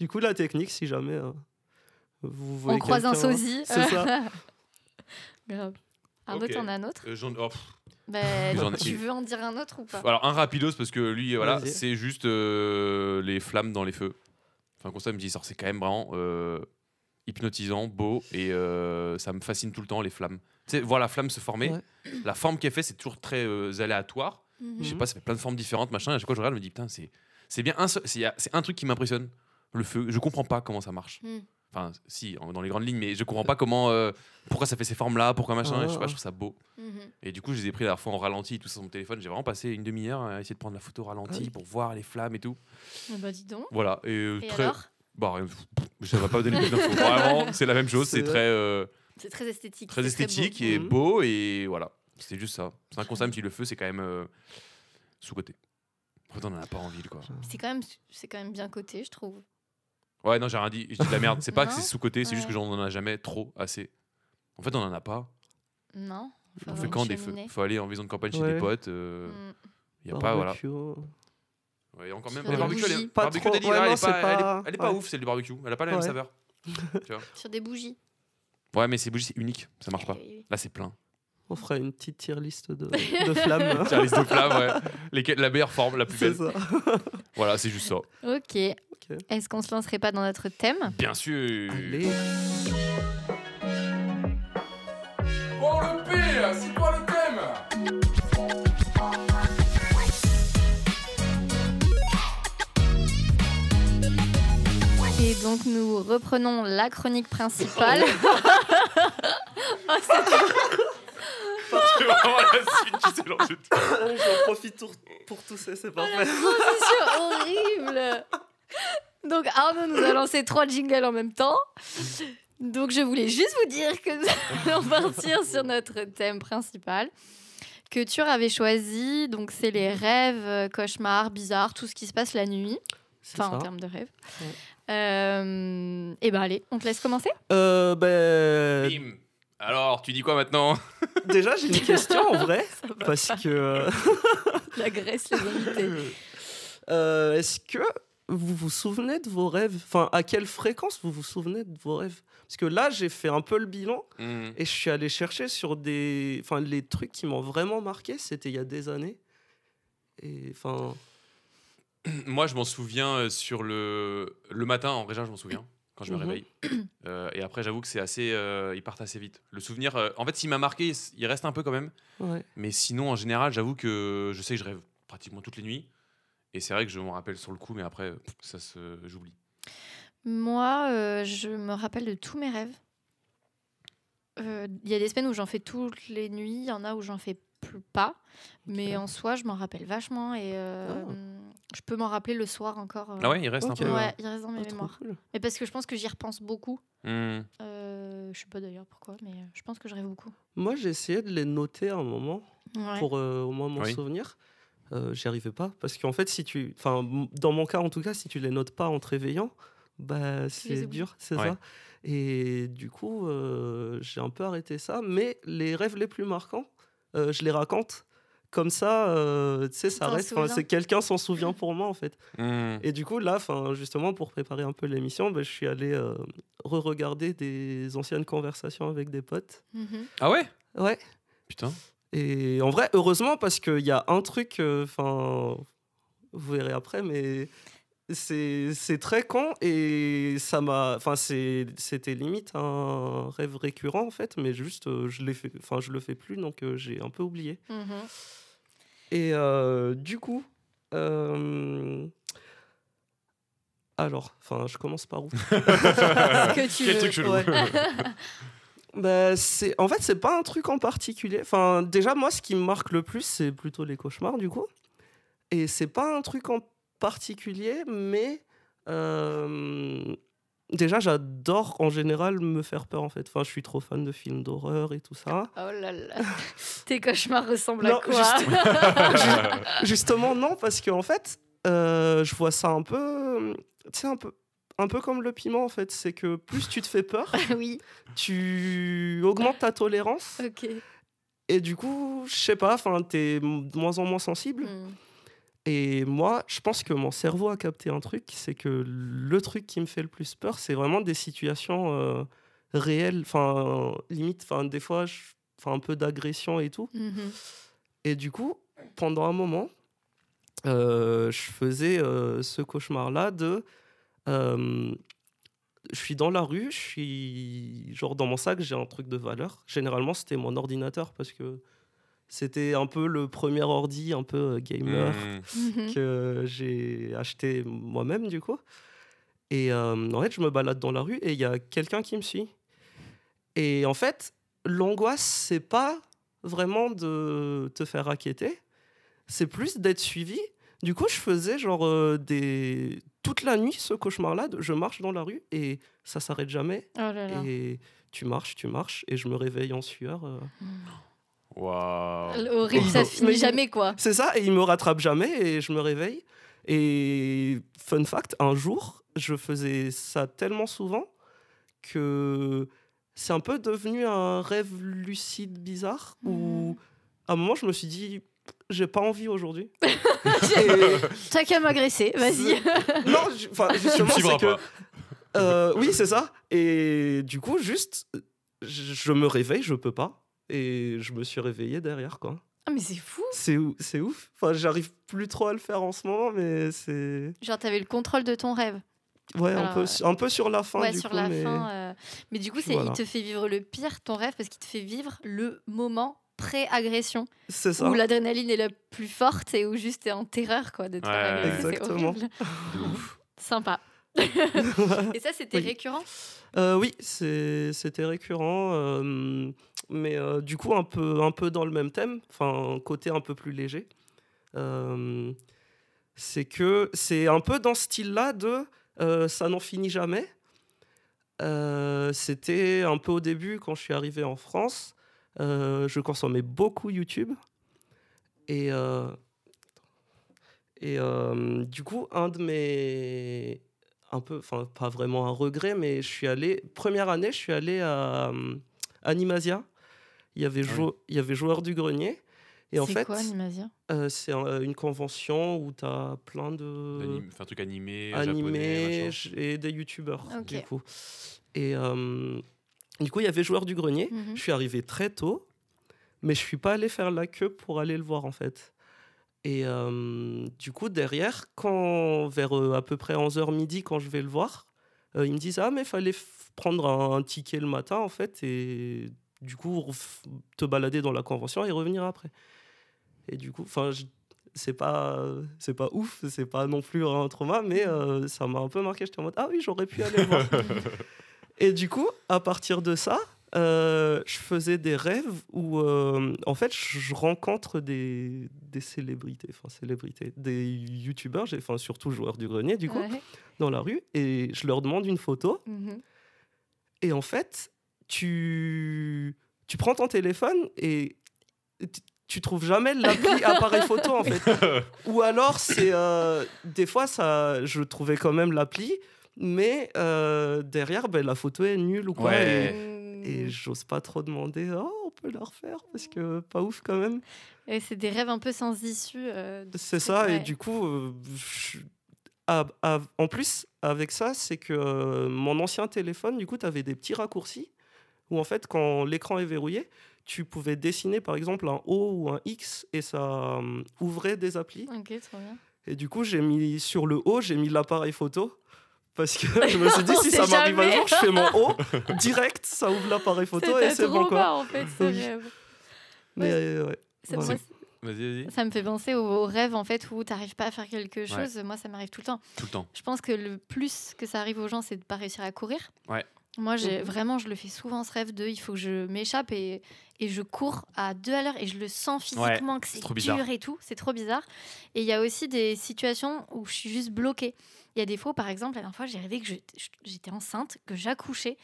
S3: Du coup la technique si jamais euh, vous voyez
S2: on croise un sosie.
S3: C'est ça. [LAUGHS]
S2: grave. Arnaud,
S4: Ok.
S2: t'en as un autre
S4: Euh, j'en- oh,
S2: bah, Tu veux en dire un autre ou pas?
S4: Alors, un rapidos, parce que lui, voilà,
S3: Vas-y.
S4: c'est juste euh, les flammes dans les feux. Enfin, comme ça, il me dit, ça, c'est quand même vraiment euh, hypnotisant, beau, et euh, ça me fascine tout le temps, les flammes. Tu sais, voir la flamme se former,
S3: Ouais.
S4: la forme qu'elle fait, c'est toujours très euh, aléatoire. Je sais
S3: Mhm.
S4: pas, ça fait plein de formes différentes, machin. Et à chaque fois, je regarde, je me dis, putain, c'est, bien un seul- c'est, un truc qui m'impressionne, le feu. Je comprends pas comment ça marche.
S2: Mhm.
S4: Enfin, si, en- dans les grandes lignes, mais je comprends pas comment, euh, pourquoi ça fait ces formes-là, pourquoi machin. Je sais pas, je trouve ça beau.
S2: Mhm.
S4: Et du coup, je les ai pris la dernière fois en ralenti, tout ça sur mon téléphone. J'ai vraiment passé une demi-heure à essayer de prendre la photo ralenti
S3: Ah
S4: pour voir les flammes et tout.
S2: Ah Bah, dis donc.
S4: Voilà. Et,
S2: Et
S4: très.
S2: alors?
S4: Bah, rien, ça va pas donner plus d'infos. Vraiment, [LAUGHS] c'est la même chose. C'est
S3: C'est-
S4: très, euh,
S2: C'est très esthétique.
S4: très
S2: c'est
S4: esthétique
S2: beau.
S4: et
S3: Mhm.
S4: beau. Et voilà. C'est juste ça. C'est un même si le feu, c'est quand même euh, sous-côté. En fait, on en a pas en ville, quoi.
S2: C'est quand, même, c'est quand même bien coté, je trouve.
S4: Ouais, non, j'ai rien dit. Je dis de la merde. C'est pas que
S2: Non
S4: c'est sous-côté, c'est juste que
S2: Ouais.
S4: j'en en a jamais trop assez. En fait, on en a pas.
S2: Non Faut
S4: On
S2: avoir
S4: fait
S2: une
S4: quand des feux?
S2: Cheminée.
S4: Faut aller en maison de campagne chez
S3: Ouais.
S4: des potes. euh. Il y a pas, voilà.
S3: Barbecue.
S4: Ouais, et encore même,
S2: Sur
S4: le
S2: des
S4: barbecue, elle est,
S2: bougies.
S3: Pas
S4: barbecue
S3: trop.
S4: d'Eli,
S3: Ouais,
S4: elle,
S3: non,
S4: est
S3: c'est
S4: pas, elle est-
S3: pas-
S4: elle est pas
S3: ouais.
S4: ouf, celle du barbecue. Elle a pas la même
S3: Ouais.
S4: saveur. [LAUGHS] tu vois.
S2: Sur des bougies.
S4: Ouais, mais ces bougies, c'est unique. Ça marche pas.
S2: Oui, oui.
S4: Là, c'est plein.
S3: On fera une petite tier list de, de flammes. [LAUGHS]
S4: Tiens, liste de flammes, ouais. Lesquelles- la meilleure forme, la plus
S3: c'est
S4: belle.
S3: ça. [LAUGHS]
S4: Voilà, c'est juste ça.
S2: Ok.
S3: Ok.
S2: Est-ce qu'on se lancerait pas dans notre thème?
S4: Bien sûr.
S3: Allez.
S6: Bon, le pire, c'est
S2: donc nous reprenons la chronique principale. [LAUGHS]
S4: C'est [LAUGHS] vraiment la suite lancée. [LAUGHS]
S3: J'en profite pour, pour tousser, c'est parfait.
S2: Transition horrible. Donc Arnaud nous a lancé trois jingles en même temps. Donc je voulais juste vous dire que nous allons partir sur notre thème principal que Tur avait choisi. Donc c'est les rêves, euh, cauchemars, bizarres, tout ce qui se passe la nuit. Enfin en termes de rêves.
S3: Ouais.
S2: Euh, et ben allez, on te laisse commencer.
S3: Euh, ben,
S4: Bim. Alors, tu dis quoi maintenant [LAUGHS]
S3: déjà, j'ai une [LAUGHS] question en vrai. Parce que. euh, [LAUGHS]
S2: La Grèce, les invités.
S3: euh, Est-ce que vous vous souvenez de vos rêves? Enfin, à quelle fréquence vous vous souvenez de vos rêves? Parce que là, j'ai fait un peu le bilan
S4: Hmm.
S3: et je suis allé chercher sur des. Enfin, les trucs qui m'ont vraiment marqué, c'était il y a des années. Et enfin. [CLEARS THROAT]
S4: Moi, je m'en souviens euh, sur le, le matin, en vrai, je m'en souviens quand je me
S3: Mhm.
S4: réveille. [CLEARS THROAT] Euh, et après, j'avoue que c'est assez. euh, ils partent assez vite. Le souvenir, euh, en fait, s'il m'a marqué, il reste un peu quand même.
S3: Ouais.
S4: Mais sinon, en général, j'avoue que je sais que je rêve pratiquement toutes les nuits. Et c'est vrai que je m'en rappelle sur le coup, mais après, ça se j'oublie.
S2: Moi, je me rappelle de tous mes rêves. Il y a des semaines où j'en fais toutes les nuits, il y en a où j'en fais plus pas. Mais en soi, je m'en rappelle vachement et euh, je peux m'en rappeler le soir encore. euh.
S4: Ah ouais, il reste
S3: Ok.
S4: un peu.
S2: Ouais, il reste dans mes
S3: trop
S2: mémoires.
S3: cool.
S2: Mais parce que je pense que j'y repense beaucoup.
S4: Hmm.
S2: Euh, je sais pas d'ailleurs pourquoi, mais euh, je pense que je rêve beaucoup.
S3: Moi, j'ai essayé de les noter à un moment
S2: Ouais.
S3: pour euh, au moins m'en
S4: Oui.
S3: souvenir. Euh, J'y arrivais pas parce qu'en fait, si tu, enfin, dans mon cas en tout cas, si tu les notes pas en te réveillant, bah c'est dur, c'est
S4: Ouais.
S3: ça. Et du coup, euh, j'ai un peu arrêté ça. Mais les rêves les plus marquants, euh, je les raconte. Comme ça, euh, tu sais, ça reste. C'est quelqu'un s'en souvient pour moi en fait.
S4: Hmm.
S3: Et du coup, là, enfin, justement, pour préparer un peu l'émission, bah, je suis allé euh, re-regarder des anciennes conversations avec des potes.
S2: Mhm.
S4: Ah ouais?
S3: Ouais.
S4: Putain.
S3: Et en vrai, heureusement, parce qu'il y a un truc, euh, enfin, vous verrez après, mais c'est c'est très con et ça m'a, enfin, c'est- c'était limite un rêve récurrent en fait, mais juste, euh, je l'ai fait, enfin, je le fais plus, donc euh, j'ai un peu oublié.
S2: Mhm.
S3: Et euh, du coup, euh, alors, enfin, je commence par où? [LAUGHS]
S2: Que tu
S4: Quel
S2: veux.
S4: truc.
S3: Ouais. [LAUGHS] Bah, c'est en fait c'est pas un truc en particulier. Enfin déjà moi ce qui me marque le plus c'est plutôt les cauchemars du coup. Et c'est pas un truc en particulier mais euh, déjà j'adore en général me faire peur en fait. Enfin je suis trop fan de films d'horreur et tout ça.
S2: Oh là là. [LAUGHS] Tes cauchemars ressemblent
S3: Non,
S2: à quoi [LAUGHS]
S3: Justement non parce que en fait euh, je vois ça un peu tu un peu un peu comme le piment en fait, c'est que plus tu te fais peur, [LAUGHS]
S2: Oui,
S3: tu augmentes ta tolérance. Et du coup, je sais pas, enfin, t'es de moins en moins sensible.
S2: Hmm.
S3: Et moi, je pense que mon cerveau a capté un truc, c'est que le truc qui me fait le plus peur, c'est vraiment des situations euh, réelles, enfin, limite, enfin, des fois, enfin, un peu d'agression et tout.
S2: Mhm.
S3: Et du coup, pendant un moment, euh, je faisais euh, ce cauchemar-là de. je suis dans la rue, je suis. Genre, dans mon sac, j'ai un truc de valeur. Généralement, c'était mon ordinateur parce que c'était un peu le premier ordi, un peu euh, gamer
S4: Hmm. [LAUGHS]
S3: Que j'ai acheté moi-même du coup. Et euh, en fait, je me balade dans la rue et il y a quelqu'un qui me suit. Et en fait, l'angoisse, c'est pas vraiment de te faire inquiéter, c'est plus d'être suivi. Du coup, je faisais genre euh, des toute la nuit ce cauchemar-là. Je marche dans la rue et ça s'arrête jamais.
S2: Oh là là.
S3: Et tu marches, tu marches et je me réveille en sueur. euh.
S4: Waouh.
S2: Horrible, ça finit
S3: mais-
S2: jamais quoi.
S3: C'est ça, et il me rattrape jamais et je me réveille. Et fun fact, un jour, je faisais ça tellement souvent que c'est un peu devenu un rêve lucide bizarre où à un moment je me suis dit j'ai pas envie aujourd'hui. [LAUGHS]
S2: T'as qu'à m'agresser, vas-y.
S3: non, enfin justement [LAUGHS] c'est que euh, oui c'est ça. Et du coup juste je, je me réveille, je peux pas et je me suis réveillé derrière quoi.
S2: Ah, mais c'est fou.
S3: C'est ou- c'est ouf. Enfin, j'arrive plus trop à le faire en ce moment, mais c'est
S2: Genre, t'avais le contrôle de ton rêve.
S3: ouais un peu
S2: euh,
S3: un peu sur la fin
S2: ouais,
S3: du
S2: sur
S3: coup,
S2: la
S3: mais
S2: fin. euh, Mais du coup, c'est
S3: Voilà.
S2: il te fait vivre le pire, ton rêve, parce qu'il te fait vivre le moment pré-agression,
S3: c'est ça.
S2: où l'adrénaline est la plus forte et où juste t'es en terreur quoi, de te faire
S4: Ouais,
S3: exactement. [LAUGHS]
S4: ouf.
S2: Sympa. [LAUGHS] et ça, c'était
S3: Oui.
S2: récurrent?
S3: Euh, oui, c'était récurrent, euh, mais euh, du coup un peu un peu dans le même thème, enfin côté un peu plus léger. C'est que c'est un peu dans ce style-là de ça n'en finit jamais. C'était un peu au début quand je suis arrivé en France. je consommais beaucoup YouTube et et euh, du coup un de mes un peu, enfin pas vraiment un regret, mais je suis allé première année, je suis allé à euh, Animasia. Il y avait
S4: Ah
S3: jou- il y avait joueur du grenier. Et en
S2: C'est
S3: fait,
S2: quoi, Animasia
S3: euh, c'est un- une convention où tu as plein de
S4: Anim- Enfin, un truc animé, japonais, machin.
S3: j- et des youtubeurs
S2: Ok.
S3: du coup. Et euh, du coup, il y avait joueur du grenier.
S2: Mhm.
S3: Je suis arrivé très tôt, mais je suis pas allé faire la queue pour aller le voir en fait. Et euh, du coup, derrière, quand vers euh, à peu près 11h midi, quand je vais le voir, euh, ils me disent Ah, mais fallait prendre un, un ticket le matin en fait, et du coup, te balader dans la convention et revenir après. Et du coup, enfin, c'est pas, c'est pas ouf, c'est pas non plus un trauma, mais euh, ça m'a un peu marqué. J'étais en mode, ah oui, j'aurais pu aller voir. [LAUGHS] Et du coup, à partir de ça, euh, je faisais des rêves où, euh, en fait, je rencontre des, des célébrités, enfin célébrités, des youtubeurs, j'ai- enfin surtout joueurs du grenier, du coup,
S2: Ouais.
S3: dans la rue, et je leur demande une photo.
S2: Mhm.
S3: Et en fait, tu, tu prends ton téléphone et tu, tu trouves jamais l'appli [LAUGHS] appareil photo en fait. Ou alors c'est euh, des fois ça, je trouvais quand même l'appli, mais euh, derrière ben, la photo est nulle ou quoi.
S4: Ouais.
S3: Et, et j'ose pas trop demander. Oh, on peut la refaire parce que pas ouf quand même.
S2: Et c'est des rêves un peu sans issue. euh,
S3: C'est ça, et du coup, euh, je- ah, ah, en plus, avec ça, c'est que euh, mon ancien téléphone, du coup, tu avais des petits raccourcis où, en fait, quand l'écran est verrouillé, tu pouvais dessiner, par exemple, un O ou un X et ça ouvrait des applis.
S2: Ok, trop bien.
S3: Et du coup, j'ai mis sur le O, j'ai mis l'appareil photo. Parce que [LAUGHS] je me suis dit, si ça m'arrive un jour, je fais mon [LAUGHS] O, direct, ça ouvre l'appareil photo et c'est bon,
S2: trop
S3: quoi.
S2: en fait, ce
S3: Oui.
S2: rêve.
S3: Mais euh, ouais.
S2: Ça,
S3: Voilà.
S2: moi,
S4: Vas-y, vas-y.
S2: ça me fait penser aux, rêves en fait où t'arrives pas à faire quelque chose. Moi, ça m'arrive tout le temps.
S4: Tout le temps.
S2: Je pense que le plus que ça arrive aux gens, c'est de pas réussir à courir.
S4: Ouais.
S2: Moi, j'ai
S3: Mhm.
S2: vraiment, je le fais souvent ce rêve de, il faut que je m'échappe et, et je cours à deux à l'heure et je le sens physiquement que
S4: c'est
S2: c'est
S4: trop
S2: dur
S4: bizarre.
S2: et tout. C'est trop bizarre. Et il y a aussi des situations où je suis juste bloquée. Il y a des fois, où, par exemple, la dernière fois, j'ai rêvé que j'étais enceinte, que j'accouchais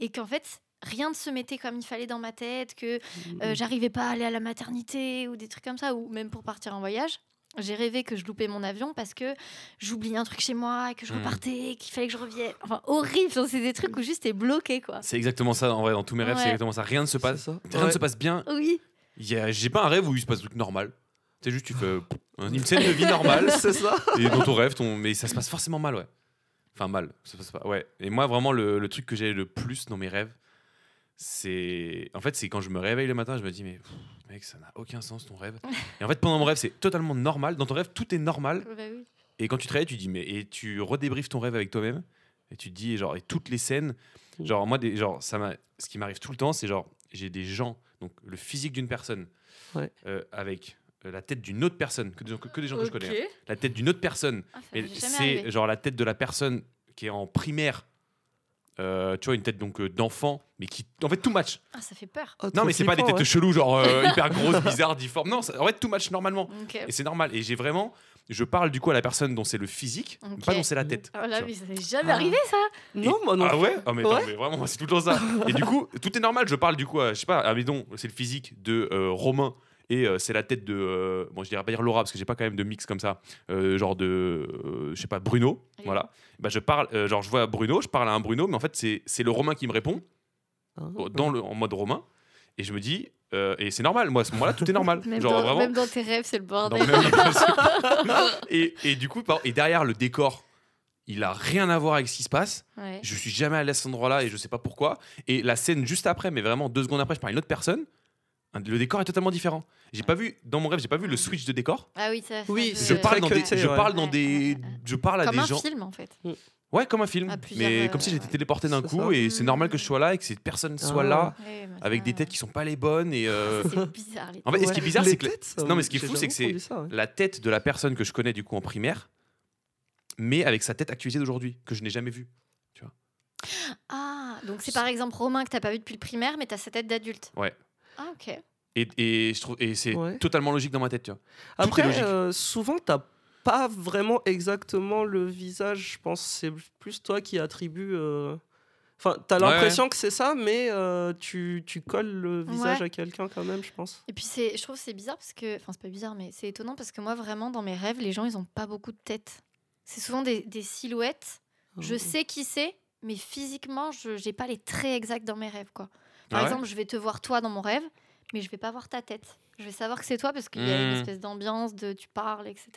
S2: et qu'en fait, rien ne se mettait comme il fallait dans ma tête, que
S3: Mmh.
S2: euh, j'arrivais pas à aller à la maternité ou des trucs comme ça, ou même pour partir en voyage. J'ai rêvé que je loupais mon avion parce que j'oubliais un truc chez moi et que je
S4: Hmm.
S2: repartais, qu'il fallait que je revienne. Enfin, horrible. C'est des trucs où juste t'es bloqué, quoi.
S4: C'est exactement ça, en vrai, dans tous mes rêves, c'est exactement ça. Rien ne se passe. Rien ne se passe bien.
S2: Oui.
S4: J'ai pas un rêve où il se passe un truc normal. C'est juste, tu fais une scène de vie normale. [LAUGHS]
S3: C'est ça.
S4: et dans ton rêve, ton... mais ça se passe forcément mal, ouais. Enfin, mal. Ça se passe pas. Ouais. Et moi, vraiment, le, le truc que j'ai le plus dans mes rêves, c'est. En fait, c'est quand je me réveille le matin, je me dis, mais pff, mec, ça n'a aucun sens ton rêve. [LAUGHS] Et en fait, pendant mon rêve, c'est totalement normal. Dans ton rêve, tout est normal.
S2: Bah oui.
S4: Et quand tu te réveilles, tu dis, mais. Et tu redébriefes ton rêve avec toi-même. Et tu te dis, genre, et toutes les scènes. Genre, moi, des, genre, ça m'a. Ce qui m'arrive tout le temps, c'est genre, j'ai des gens, donc le physique d'une personne,
S3: Ouais.
S4: euh, avec euh, la tête d'une autre personne, que, des- que, que des gens que je connais. hein. La tête d'une autre personne.
S2: Ah,
S4: c'est genre la tête de la personne qui est en primaire. Euh, tu vois, une tête donc euh, d'enfant, mais qui. En fait, tout match.
S2: Ah, ça fait peur.
S3: Ah,
S4: Non, mais c'est pas des têtes
S3: ouais.
S4: cheloues, genre euh, [LAUGHS] hyper grosses, bizarres, difformes. Non, ça- en fait, tout match normalement. Et c'est normal. Et j'ai vraiment. Je parle du coup à la personne dont c'est le physique, pas dont c'est la tête.
S2: Oh là, mais ça m'est jamais
S3: Ah.
S2: arrivé, ça.
S3: Non, moi non
S4: ah
S3: plus.
S4: ouais? Ah mais,
S3: Ouais.
S4: mais vraiment, c'est tout le temps ça. Et du coup, tout est normal. Je parle du coup, à, je sais pas, à Médon, c'est le physique de euh, Romain et euh, c'est la tête de, euh, bon, je dirais pas dire Laura parce que j'ai pas quand même de mix comme ça, euh, genre de, je sais pas, Bruno, voilà. Bah je parle, genre je vois Bruno, je parle à un Bruno, mais en fait c'est le Romain qui me répond
S3: Ah,
S4: dans le, en mode Romain et je me dis, euh, et c'est normal, moi à ce moment-là tout est normal, [LAUGHS]
S2: Même,
S4: genre
S2: dans,
S4: vraiment.
S2: même dans tes rêves, c'est le bordel. [LAUGHS]
S4: et, et du coup, et derrière le décor, il a rien à voir avec ce qui se passe.
S2: Ouais.
S4: Je suis jamais allé à cet endroit-là et je sais pas pourquoi. Et la scène juste après, mais vraiment deux secondes après, je parle à une autre personne. Le décor est totalement différent. J'ai pas vu dans mon rêve, j'ai pas vu le switch de décor.
S2: Ah oui, ça. ça
S3: Oui,
S4: Je parle dans des, je
S3: ouais.
S4: parle dans
S2: Ouais,
S4: des, je parle à
S2: Comme un
S4: gens.
S2: film, en fait.
S4: Ouais, comme un film.
S2: À
S4: mais comme si
S2: euh,
S4: j'étais téléporté d'un coup
S3: ça.
S4: et c'est
S2: Mm.
S4: normal que je sois là et que cette personne soit
S3: Ah.
S4: là
S2: Ouais, mais
S4: avec
S2: ça-
S4: des têtes qui sont pas les bonnes et euh,
S2: C'est bizarre. Les
S4: En fait, ce qui est bizarre, c'est que non, mais ce qui est fou, c'est que c'est la tête de la personne que je connais du coup en primaire, mais avec sa tête actualisée d'aujourd'hui que je n'ai jamais vue.
S2: Ah, donc c'est par exemple Romain que t'as pas vu depuis le primaire, mais t'as sa tête d'adulte.
S4: Ouais.
S2: Ah, ok.
S4: Et, et je trouve et c'est
S3: Ouais.
S4: totalement logique dans ma tête, tu vois.
S3: Après, euh, souvent, t'as pas vraiment exactement le visage. Je pense c'est plus toi qui attribue. euh, Enfin, t'as
S4: Ouais,
S3: l'impression que c'est ça, mais euh, tu, tu colles le visage
S2: Ouais.
S3: à quelqu'un quand même, je pense.
S2: Et puis c'est, je trouve que c'est bizarre parce que, enfin c'est pas bizarre, mais c'est étonnant parce que moi vraiment dans mes rêves, les gens ils ont pas beaucoup de tête. C'est souvent des, des silhouettes. Je
S3: Oh.
S2: sais qui c'est, mais physiquement je j'ai pas les traits exacts dans mes rêves quoi. Par
S4: Ah ouais
S2: exemple, je vais te voir toi dans mon rêve, mais je vais pas voir ta tête. Je vais savoir que c'est toi parce qu'il y a une
S4: Hmm.
S2: espèce d'ambiance de tu parles, etc.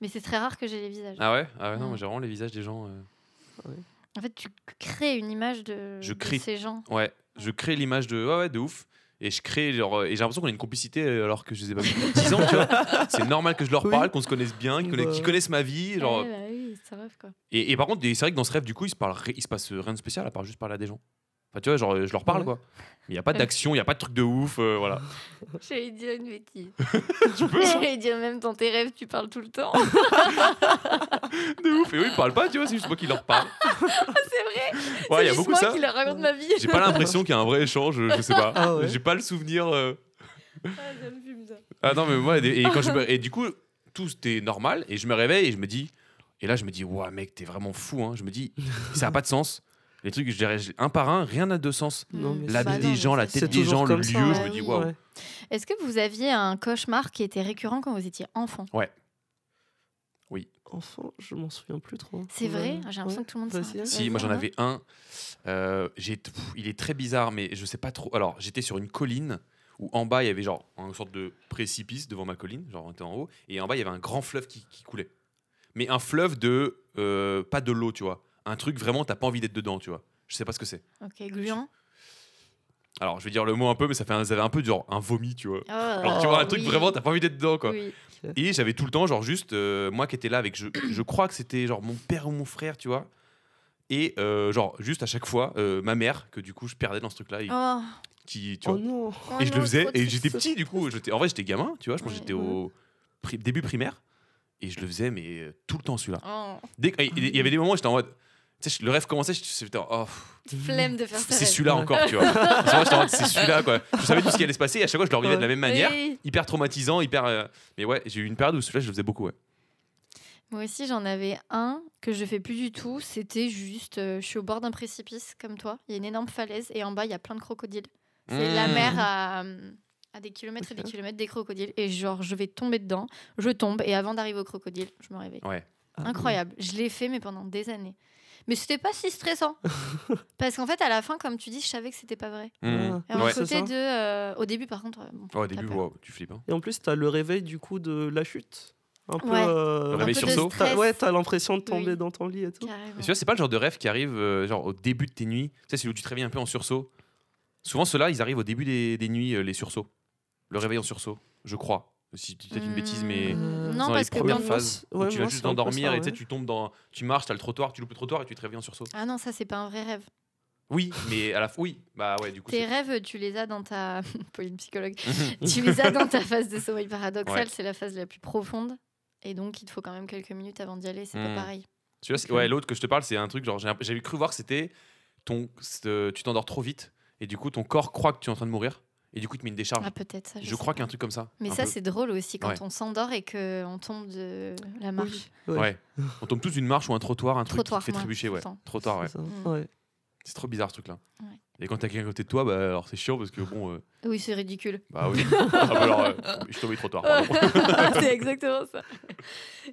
S2: Mais c'est très rare que j'ai les visages.
S4: Ah ouais? Ah ouais, non, moi j'ai vraiment les visages des gens. euh,
S2: En fait, tu crées une image de,
S4: Je
S2: de
S4: crée.
S2: ces gens.
S4: Ouais, je crée l'image de. Ouais, ouais, de ouf. Et je crée genre, euh, et j'ai l'impression qu'on a une complicité euh, alors que je les ai pas vus depuis 10 ans, tu vois. [LAUGHS] C'est normal que je leur
S3: Oui.
S4: parle, qu'on se connaisse bien, qu'ils connaissent,
S3: Bah.
S4: qu'ils connaissent ma vie. Genre...
S2: Ouais, bah oui, c'est un rêve quoi.
S4: Et, et par contre, c'est vrai que dans ce rêve, du coup, il se, parle, il se passe rien de spécial à part juste parler à des gens. Enfin, tu vois, genre, je leur parle,
S3: Ouais.
S4: quoi. Mais il n'y a pas d'action, il n'y a pas de truc de ouf, euh, voilà. [LAUGHS]
S2: J'allais dire une bêtise. [LAUGHS]
S4: tu peux, hein
S2: J'allais dire même dans tes rêves, tu parles tout le temps. [LAUGHS]
S4: de ouf. Et eux, ils parlent pas, tu vois, c'est juste moi qui leur parle.
S2: c'est vrai.
S4: Ouais, il y a beaucoup
S2: moi
S4: ça.
S2: qui leur raconte ma vie.
S4: J'ai pas l'impression qu'il y a un vrai échange, je sais pas.
S3: Ah ouais.
S4: J'ai pas le souvenir. euh,
S2: Ah, ça me fume, ça.
S4: Ah non, mais moi, et, quand je me- et du coup, tout c'était normal, et je me réveille et je me dis, et là, je me dis, ouais, mec, t'es vraiment fou, hein. Je me dis, ça a pas de sens. Les trucs, je dirais, un par un, rien n'a de sens. L'habit
S2: Bah
S4: des gens, la tête des gens, le lieu,
S3: ça,
S4: je
S2: ouais,
S4: me dis,
S2: oui.
S4: waouh.
S3: Ouais.
S2: Est-ce que vous aviez un cauchemar qui était récurrent quand vous étiez enfant?
S3: Enfant, je m'en souviens plus trop.
S2: C'est
S3: Ouais.
S2: vrai J'ai l'impression
S3: Ouais.
S2: que tout le monde s'en.
S4: Si, moi j'en avais un. Euh, pff, il est très bizarre, mais je sais pas trop. Alors, j'étais sur une colline où en bas il y avait genre une sorte de précipice devant ma colline, genre on était en haut, et en bas il y avait un grand fleuve qui, qui coulait. Mais un fleuve de. euh, pas de l'eau, tu vois. Un truc vraiment, t'as pas envie d'être dedans, tu vois. Je sais pas ce que c'est.
S2: Ok, gluant.
S4: Alors, je vais dire le mot un peu, mais ça fait un, ça fait un peu genre un vomi, tu vois.
S2: Oh,
S4: Alors, tu vois, un truc
S2: oui.
S4: vraiment, t'as pas envie d'être dedans, quoi.
S2: Oui.
S4: Et j'avais tout le temps, genre juste, euh, moi qui étais là avec, je, je crois que c'était genre mon père ou mon frère, tu vois. Et euh, genre, juste à chaque fois, euh, ma mère, que du coup je perdais dans ce truc-là, et
S2: Oh,
S4: qui, tu
S3: Oh
S4: vois.
S3: non
S2: oh
S4: et je
S2: non,
S4: le faisais, et j'étais petit du coup. j'étais- En vrai, j'étais gamin, tu vois. Je pense que
S2: Ouais.
S4: j'étais au pri- début primaire. Et je le faisais, mais euh, tout le temps celui-là.
S2: Oh,
S4: Il y avait des moments où j'étais en mode. Tu sais, le rêve commençait, je- j'étais en- oh, pff,
S2: flemme de faire ça.
S4: c'est celui-là encore, tu vois. [LAUGHS] C'est celui-là, quoi. Je savais tout ce qui allait se passer, et à chaque fois, je le revivais de la même manière.
S2: Oui.
S4: Hyper traumatisant, hyper. euh, Mais ouais, j'ai eu une période où celui-là, je le faisais beaucoup, ouais.
S2: Moi aussi, j'en avais un que je fais plus du tout. C'était juste, euh, je suis au bord d'un précipice comme toi. Il y a une énorme falaise et en bas, il y a plein de crocodiles. C'est la
S4: Mmh.
S2: mer à, euh, à des kilomètres et des kilomètres des crocodiles. Et genre, je vais tomber dedans, je tombe et avant d'arriver au crocodile, je me réveille.
S4: Ouais.
S3: Ah,
S2: Incroyable. Je l'ai fait, mais pendant des années. Mais c'était pas si stressant. [LAUGHS] Parce qu'en fait, à la fin, comme tu dis, je savais que c'était pas vrai.
S4: Mmh.
S3: Ah.
S2: Et un
S4: Ouais.
S3: C'est
S2: côté
S3: ça.
S2: de. euh, au début, par contre. euh, bon,
S4: Ouais, au début, wow, tu flippes. hein.
S3: Et en plus, t'as le réveil du coup de la chute. Un peu.
S2: Ouais.
S3: euh,
S4: Le
S2: Un
S4: réveil
S2: peu de
S4: sursaut.
S3: t'as- ouais, t'as l'impression de tomber
S2: Oui.
S3: dans ton lit et tout.
S2: Carrément.
S4: Mais tu vois, c'est pas le genre de rêve qui arrive euh, genre au début de tes nuits. Tu sais, c'est où tu te réveilles un peu en sursaut. Souvent, ceux-là, ils arrivent au début des, des nuits, euh, les sursauts. Le réveil en sursaut, je crois. Si tu peut-être une bêtise, mais
S3: Euh,
S2: Non,
S4: dans
S2: parce
S4: les
S2: que
S4: premières phases où
S3: Ouais,
S4: tu vas juste
S3: ça,
S4: et tu
S3: ouais.
S4: tu tombes dans, tu marches, t'as le trottoir, tu loupes le trottoir et tu te réveilles en sursaut.
S2: Ah non, ça, c'est pas un vrai rêve.
S4: Oui, mais à la fin, oui, bah ouais, du coup.
S2: Tes rêves, tu les as dans ta. [LAUGHS] Pauline psychologue. [LAUGHS] tu les as dans ta phase de sommeil paradoxal.
S4: Ouais.
S2: C'est la phase la plus profonde. Et donc, il te faut quand même quelques minutes avant d'y aller. C'est pas pareil.
S4: Tu vois, c'est- ouais, l'autre que je te parle, c'est un truc genre j'avais cru voir que c'était ton, c'est, euh, tu t'endors trop vite et du coup ton corps croit que tu es en train de mourir et du coup il te met une décharge.
S2: Ah, peut-être ça.
S4: je
S2: sais
S4: crois
S2: pas.
S4: qu'il y a un truc comme ça.
S2: Mais ça,
S4: peu.
S2: c'est drôle aussi quand
S4: Ouais.
S2: on s'endort et qu'on tombe de la marche.
S3: Ouais.
S4: Ouais. On tombe tous d'une marche ou un trottoir, un truc
S2: Trottoir,
S4: qui te fait
S2: moi,
S4: trébucher, ouais. Trottoir, ouais.
S3: C'est.
S2: Mm.
S3: Ouais.
S4: C'est trop bizarre ce truc-là.
S2: Ouais.
S4: Et quand t'as quelqu'un à côté de toi, bah alors c'est chiant parce que bon, euh,
S2: Oui, c'est ridicule.
S4: bah oui. [LAUGHS] Ah, bah, alors, euh, je suis tombé du trottoir. [LAUGHS]
S2: c'est exactement ça.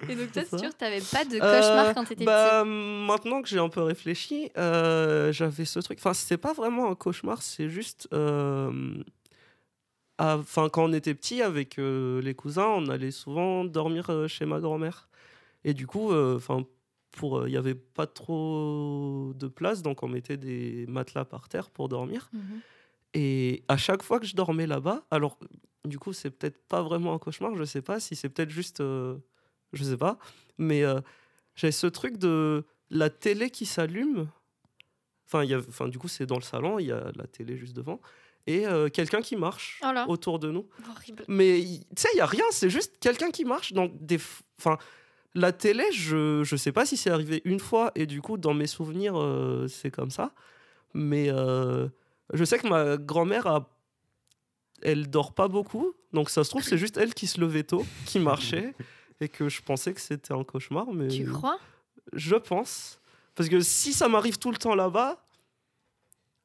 S2: Et donc, toi,
S3: C'est
S2: c'est sûr que t'avais pas de cauchemar
S3: Euh,
S2: quand t'étais
S3: bah, Maintenant que j'ai un peu réfléchi, euh, j'avais ce truc. Enfin, c'était pas vraiment un cauchemar, c'est juste. À- Enfin, quand on était petit avec euh, les cousins, on allait souvent dormir euh, chez ma grand-mère. Et du coup, euh, enfin, pour, il n'y avait pas trop de place, donc on mettait des matelas par terre pour dormir.
S2: Mhm.
S3: Et à chaque fois que je dormais là-bas, alors du coup, c'est peut-être pas vraiment un cauchemar, je sais pas si c'est peut-être juste. euh, je sais pas. Mais euh, j'avais ce truc de la télé qui s'allume. Enfin, il y a, enfin, du coup, c'est dans le salon, il y a la télé juste devant. Et euh, quelqu'un qui marche
S2: Oh
S3: autour de nous.
S2: Horrible.
S3: Mais tu sais, il y a rien, c'est juste quelqu'un qui marche. Donc, des, enfin, la télé, je je sais pas si c'est arrivé une fois et du coup, dans mes souvenirs, euh, c'est comme ça. Mais euh, je sais que ma grand-mère a, elle dort pas beaucoup, donc ça se trouve c'est juste elle qui se levait tôt, qui marchait [LAUGHS] et que je pensais que c'était un cauchemar. Mais
S2: Tu crois?
S3: je pense parce que si ça m'arrive tout le temps là-bas.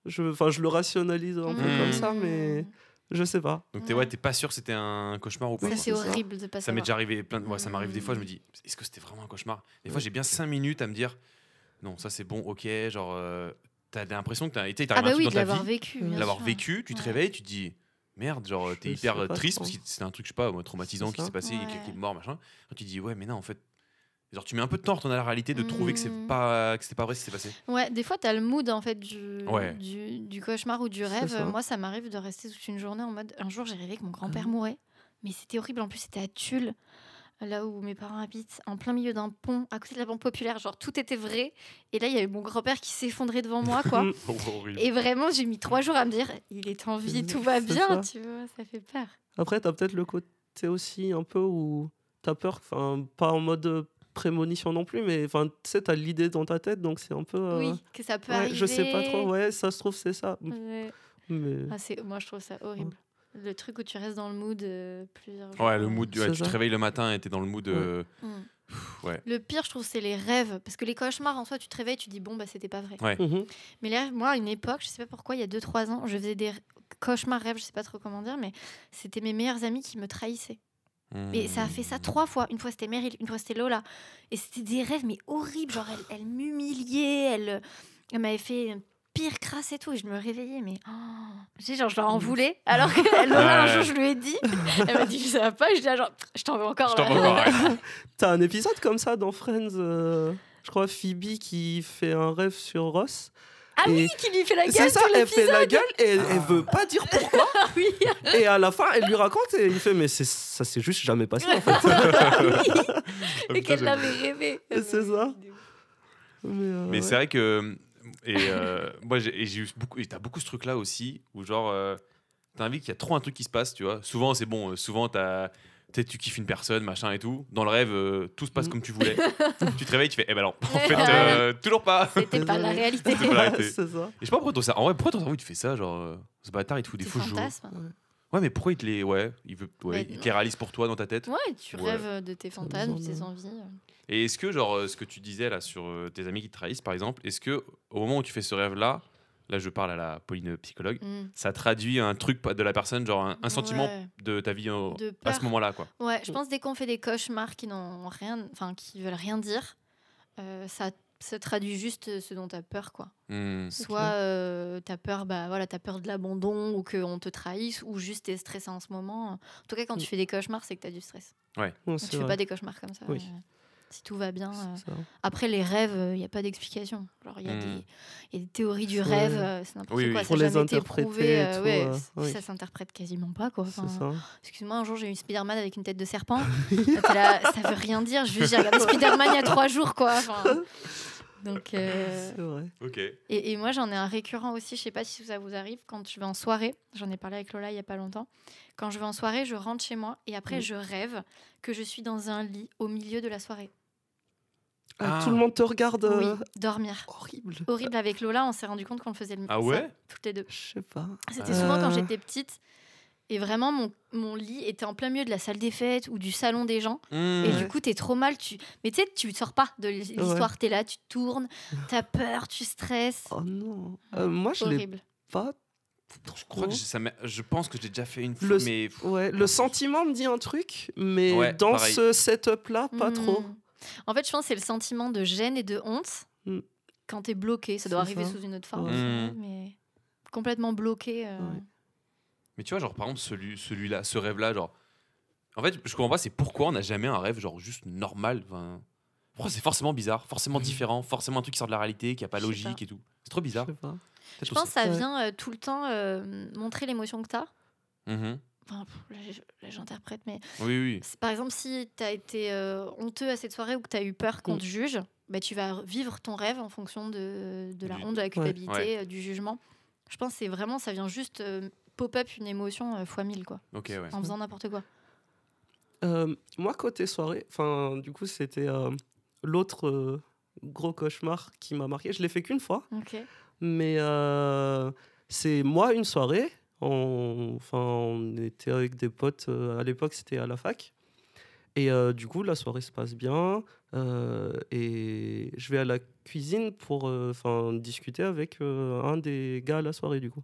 S3: Je, enfin, je le rationalise un peu
S4: Mmh.
S3: comme ça, mais je sais pas.
S4: Donc t'es ouais, t'es pas sûr que c'était un cauchemar ou pas.
S2: C'est
S3: c'est ça.
S2: horrible de pas
S4: Ça m'est déjà arrivé plein de... ouais, ça m'arrive des fois, je me
S2: Mm.
S4: dis, est-ce que c'était vraiment un cauchemar? Des fois, j'ai bien 5 minutes à me dire, non, ça c'est bon, ok, genre, euh, t'as l'impression que t'as été,
S2: Ah bah
S4: un truc
S2: oui,
S4: dans
S2: de
S4: ta vie,
S2: vécu.
S4: l'avoir vécu, tu te
S2: Ouais.
S4: réveilles, tu te dis, merde, genre, t'es hyper triste
S3: trop.
S4: parce que c'était un truc, je sais pas, traumatisant
S3: C'est
S4: qui s'est passé, qui est mort, machin. Tu dis, ouais, mais non, en fait, genre, tu mets un peu de temps à retourner à la réalité de trouver que c'est
S2: Mm.
S4: pas, que c'était pas vrai ce qui s'est passé.
S2: Ouais, des fois, tu as le mood en fait du,
S4: Ouais.
S2: du, du cauchemar ou du rêve.
S3: ça.
S2: Moi, ça m'arrive de rester toute une journée en mode. Un jour, j'ai rêvé que mon grand-père
S3: Ah.
S2: mourait, mais c'était horrible. En plus, c'était à Tulle. là où mes parents habitent, en plein milieu d'un pont, à côté de la banque populaire. Genre, tout était vrai. Et là, il y avait mon grand-père qui s'effondrait devant moi, quoi. [LAUGHS]
S4: Oh.
S2: Et vraiment, j'ai mis trois jours à me dire, il est en vie, tout va bien,
S3: ça.
S2: tu vois, ça fait peur.
S3: Après, t'as peut-être le côté aussi un peu où t'as peur, enfin, pas en mode prémonition non plus, mais enfin, tu sais, t'as l'idée dans ta tête, donc c'est un peu. euh,
S2: Oui, que ça peut
S3: ouais,
S2: arriver.
S3: je sais pas trop, ouais, ça se trouve, c'est ça.
S2: Ouais.
S3: Mais.
S2: Ah, c'est- moi, je trouve ça horrible. Le truc où tu restes dans le mood euh, plusieurs jours.
S4: Ouais, le mood, tu te réveilles le matin et t'es dans le mood. euh,
S2: Mm. Le pire, je trouve, c'est les rêves. Parce que les cauchemars, en soi, tu te réveilles, tu dis, bon, bah, c'était pas vrai.
S4: Ouais.
S3: Mhm.
S2: Mais les rêves, moi, à une époque, je sais pas pourquoi, il y a 2-3 ans, je faisais des cauchemars rêves, je sais pas trop comment dire, mais c'était mes meilleurs amis qui me trahissaient. Et ça a fait ça
S4: Mm.
S2: trois fois. Une fois, c'était Meryl, une fois, c'était Lola. Et c'était des rêves, mais horribles. Genre, elle, elle m'humiliait, elle, elle m'avait fait pire crasse et tout. Et je me réveillais, mais. oh, tu sais, genre, je leur en voulais. Alors que Lola, un jour, je lui ai dit. Elle m'a dit, ça va pas. Et je dis, ah, genre, je t'en veux encore.
S4: Je t'en
S2: là.
S4: veux encore, ouais. [LAUGHS]
S3: T'as un épisode comme ça dans Friends, euh, je crois Phoebe qui fait un rêve sur Ross?
S2: Ah
S3: Et
S2: oui, qui lui fait la gueule.
S3: C'est ça, elle fait la gueule et elle, elle veut pas dire pourquoi. [LAUGHS]
S2: Oui.
S3: Et à la fin, elle lui raconte et il fait Mais ça s'est juste jamais passé en fait. [LAUGHS] [LAUGHS]
S2: Et qu'elle l'avait rêvé.
S3: C'est ça. Mais, euh,
S4: Mais
S3: ouais.
S4: c'est vrai que. Et euh, moi, j'ai eu beaucoup. Et t'as beaucoup ce truc-là aussi, où genre. euh, t'as envie qu'il y a trop un truc qui se passe, tu vois. Souvent, c'est bon. euh, souvent, t'as. Peut-être tu kiffes une personne, machin et tout. Dans le rêve, euh, tout se passe
S3: Mm.
S4: comme tu voulais. [LAUGHS] tu te réveilles, tu fais, eh ben non, en fait,
S2: Ouais.
S4: euh, toujours pas.
S2: C'était pas la réalité.
S4: Pas la [LAUGHS] réalité.
S3: c'est ça.
S4: Et je sais pas pourquoi ton, cer- en vrai, pourquoi ton cerveau il te fait ça, genre euh, ce bâtard il te fout des faux jours. Ouais, mais pourquoi il te les, ouais, il veut, ouais, il te les réalise pour toi dans ta tête.
S2: Ouais, tu
S4: Ouais.
S2: rêves de tes fantasmes, de tes envies.
S4: Et est-ce que genre ce que tu disais là sur tes amis qui te trahissent par exemple, est-ce que au moment où tu fais ce rêve là, je parle à la Pauline psychologue,
S2: Mm.
S4: ça traduit un truc de la personne, genre un, un sentiment
S2: Ouais.
S4: de ta vie au-
S2: De
S4: à ce moment-là quoi.
S2: Ouais, je pense dès qu'on fait des cauchemars qui n'ont rien, enfin qui veulent rien dire, euh, ça ça traduit juste ce dont tu as peur quoi.
S4: Hmm.
S2: Soit euh, tu as peur bah voilà, tu peur de l'abandon ou qu'on te trahisse ou juste tu es stressé en ce moment. En tout cas quand tu
S3: Mm.
S2: fais des cauchemars, c'est que tu as du stress.
S3: Ouais,
S2: Tu
S3: c'est
S2: fais pas des cauchemars comme ça.
S3: Oui.
S2: euh, si tout va bien. euh. Après les rêves, il n'y a pas d'explication. Il y, a
S4: Mm.
S2: des- y a des théories du
S3: Ouais.
S2: rêve, euh, c'est n'importe
S4: Oui, oui.
S2: quoi,
S3: Faut
S2: ça n'a
S3: les
S2: jamais été
S3: interpréter
S2: prouvé. euh,
S3: tout,
S2: ouais,
S3: euh, oui.
S2: Ça s'interprète quasiment pas quoi.
S3: C'est
S2: Enfin,
S3: ça.
S2: Excuse-moi, un jour j'ai eu Spider-Man avec une tête de serpent. [LAUGHS] Là, ça veut rien dire. Juste j'ai regardé Spider-Man il y a trois jours, quoi. Enfin, donc, euh,
S3: C'est vrai.
S4: Ok.
S2: et, et moi j'en ai un récurrent aussi. Je sais pas si ça vous arrive quand je vais en soirée. J'en ai parlé avec Lola il y a pas longtemps. Quand je vais en soirée, je rentre chez moi et après je rêve que je suis dans un lit au milieu de la soirée.
S3: Ah. Tout le monde te regarde. euh,
S2: Oui, dormir.
S3: Horrible.
S2: Horrible avec Lola, on s'est rendu compte qu'on le faisait le
S4: Ah
S2: ça,
S4: ouais
S2: toutes les deux.
S3: Je sais pas.
S2: C'était souvent quand j'étais petite. Et vraiment, mon, mon lit était en plein milieu de la salle des fêtes ou du salon des gens. Et
S4: Hmm.
S2: du coup, t'es trop mal. Tu... Mais tu sais, tu sors pas de l'histoire. T'es là, tu tournes, t'as peur, tu stresses.
S3: Oh non. Euh, moi, je l'ai
S2: Horrible.
S3: pas.
S4: Je crois que j'ai- ça je pense que je l'ai déjà fait une fois,
S3: Le-
S4: mais
S3: Ouais, le sentiment me dit un truc, mais
S4: Ouais,
S3: dans
S4: pareil.
S3: ce setup-là, pas
S2: Hmm.
S3: trop.
S2: En fait, je pense que c'est le sentiment de gêne et de honte
S3: Hmm.
S2: quand t'es bloqué. Ça doit arriver
S3: ça.
S2: sous une autre forme,
S3: Ouais.
S4: Hmm.
S2: mais complètement bloqué. euh,
S3: Ouais.
S4: mais tu vois genre par exemple celui celui-là, ce rêve-là, genre en fait je comprends pas c'est pourquoi on n'a jamais un rêve genre juste normal. Enfin, c'est forcément bizarre, forcément différent, forcément un truc qui sort de la réalité, qui a pas logique
S2: pas.
S4: et tout. C'est trop
S3: Je
S4: bizarre.
S3: sais pas.
S2: Je pense que ça vient euh, tout le temps euh, montrer l'émotion que t'as.
S4: aussi. Mhm.
S2: Enfin, j'interprète, mais
S4: Oui oui.
S2: Par exemple, si tu as été euh, honteux à cette soirée ou que tu as eu peur qu'on
S3: Mm.
S2: te juge, bah, tu vas vivre ton rêve en fonction de, de la honte, de la culpabilité,
S4: Ouais.
S2: euh, du jugement. Je pense que c'est vraiment, ça vient juste euh, pop-up une émotion euh, fois mille, quoi,
S4: Ok ouais.
S2: en faisant n'importe quoi.
S3: Euh, moi, côté soirée, enfin, du coup, c'était euh, l'autre euh, gros cauchemar qui m'a marqué. Je l'ai fait qu'une fois,
S2: Ok.
S3: mais euh, c'est moi une soirée. On, enfin, on était avec des potes. euh, à l'époque, c'était à la fac. Et euh, du coup, la soirée se passe bien. euh, et je vais à la cuisine pour euh, discuter avec un des gars à la soirée, du coup.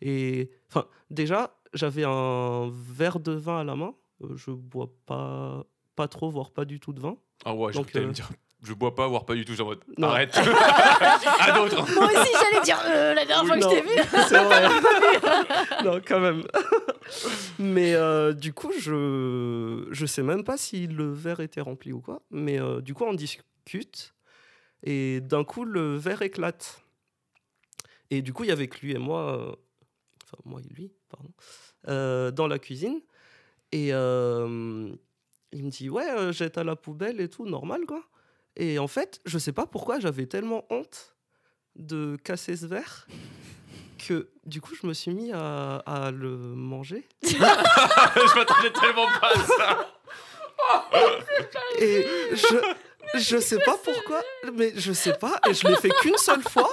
S3: Et enfin, déjà, j'avais un verre de vin à la main. Je bois pas, pas trop, voire pas du tout de vin.
S4: Ah ouais, je
S3: Donc, euh,
S4: me dire je bois pas, voire pas du tout, genre
S3: Non.
S4: arrête. [LAUGHS] à d'autres.
S2: Moi aussi, j'allais dire euh, la dernière fois que je t'ai vu. [LAUGHS]
S3: C'est vrai. [LAUGHS] non, quand même. mais euh, du coup, je je sais même pas si le verre était rempli ou quoi. Mais euh, du coup, on discute et d'un coup, le verre éclate. Et du coup, il y avait que lui et moi, enfin moi et lui, pardon, dans la cuisine. Et, il me dit ouais, jette à la poubelle et tout, normal quoi. Et en fait, je sais pas pourquoi j'avais tellement honte de casser ce verre que du coup je me suis mis à, à le manger. [LAUGHS]
S4: je m'attendais tellement pas à ça.
S3: Et je, je sais pas pourquoi, mais je sais pas, et je l'ai fait qu'une seule fois.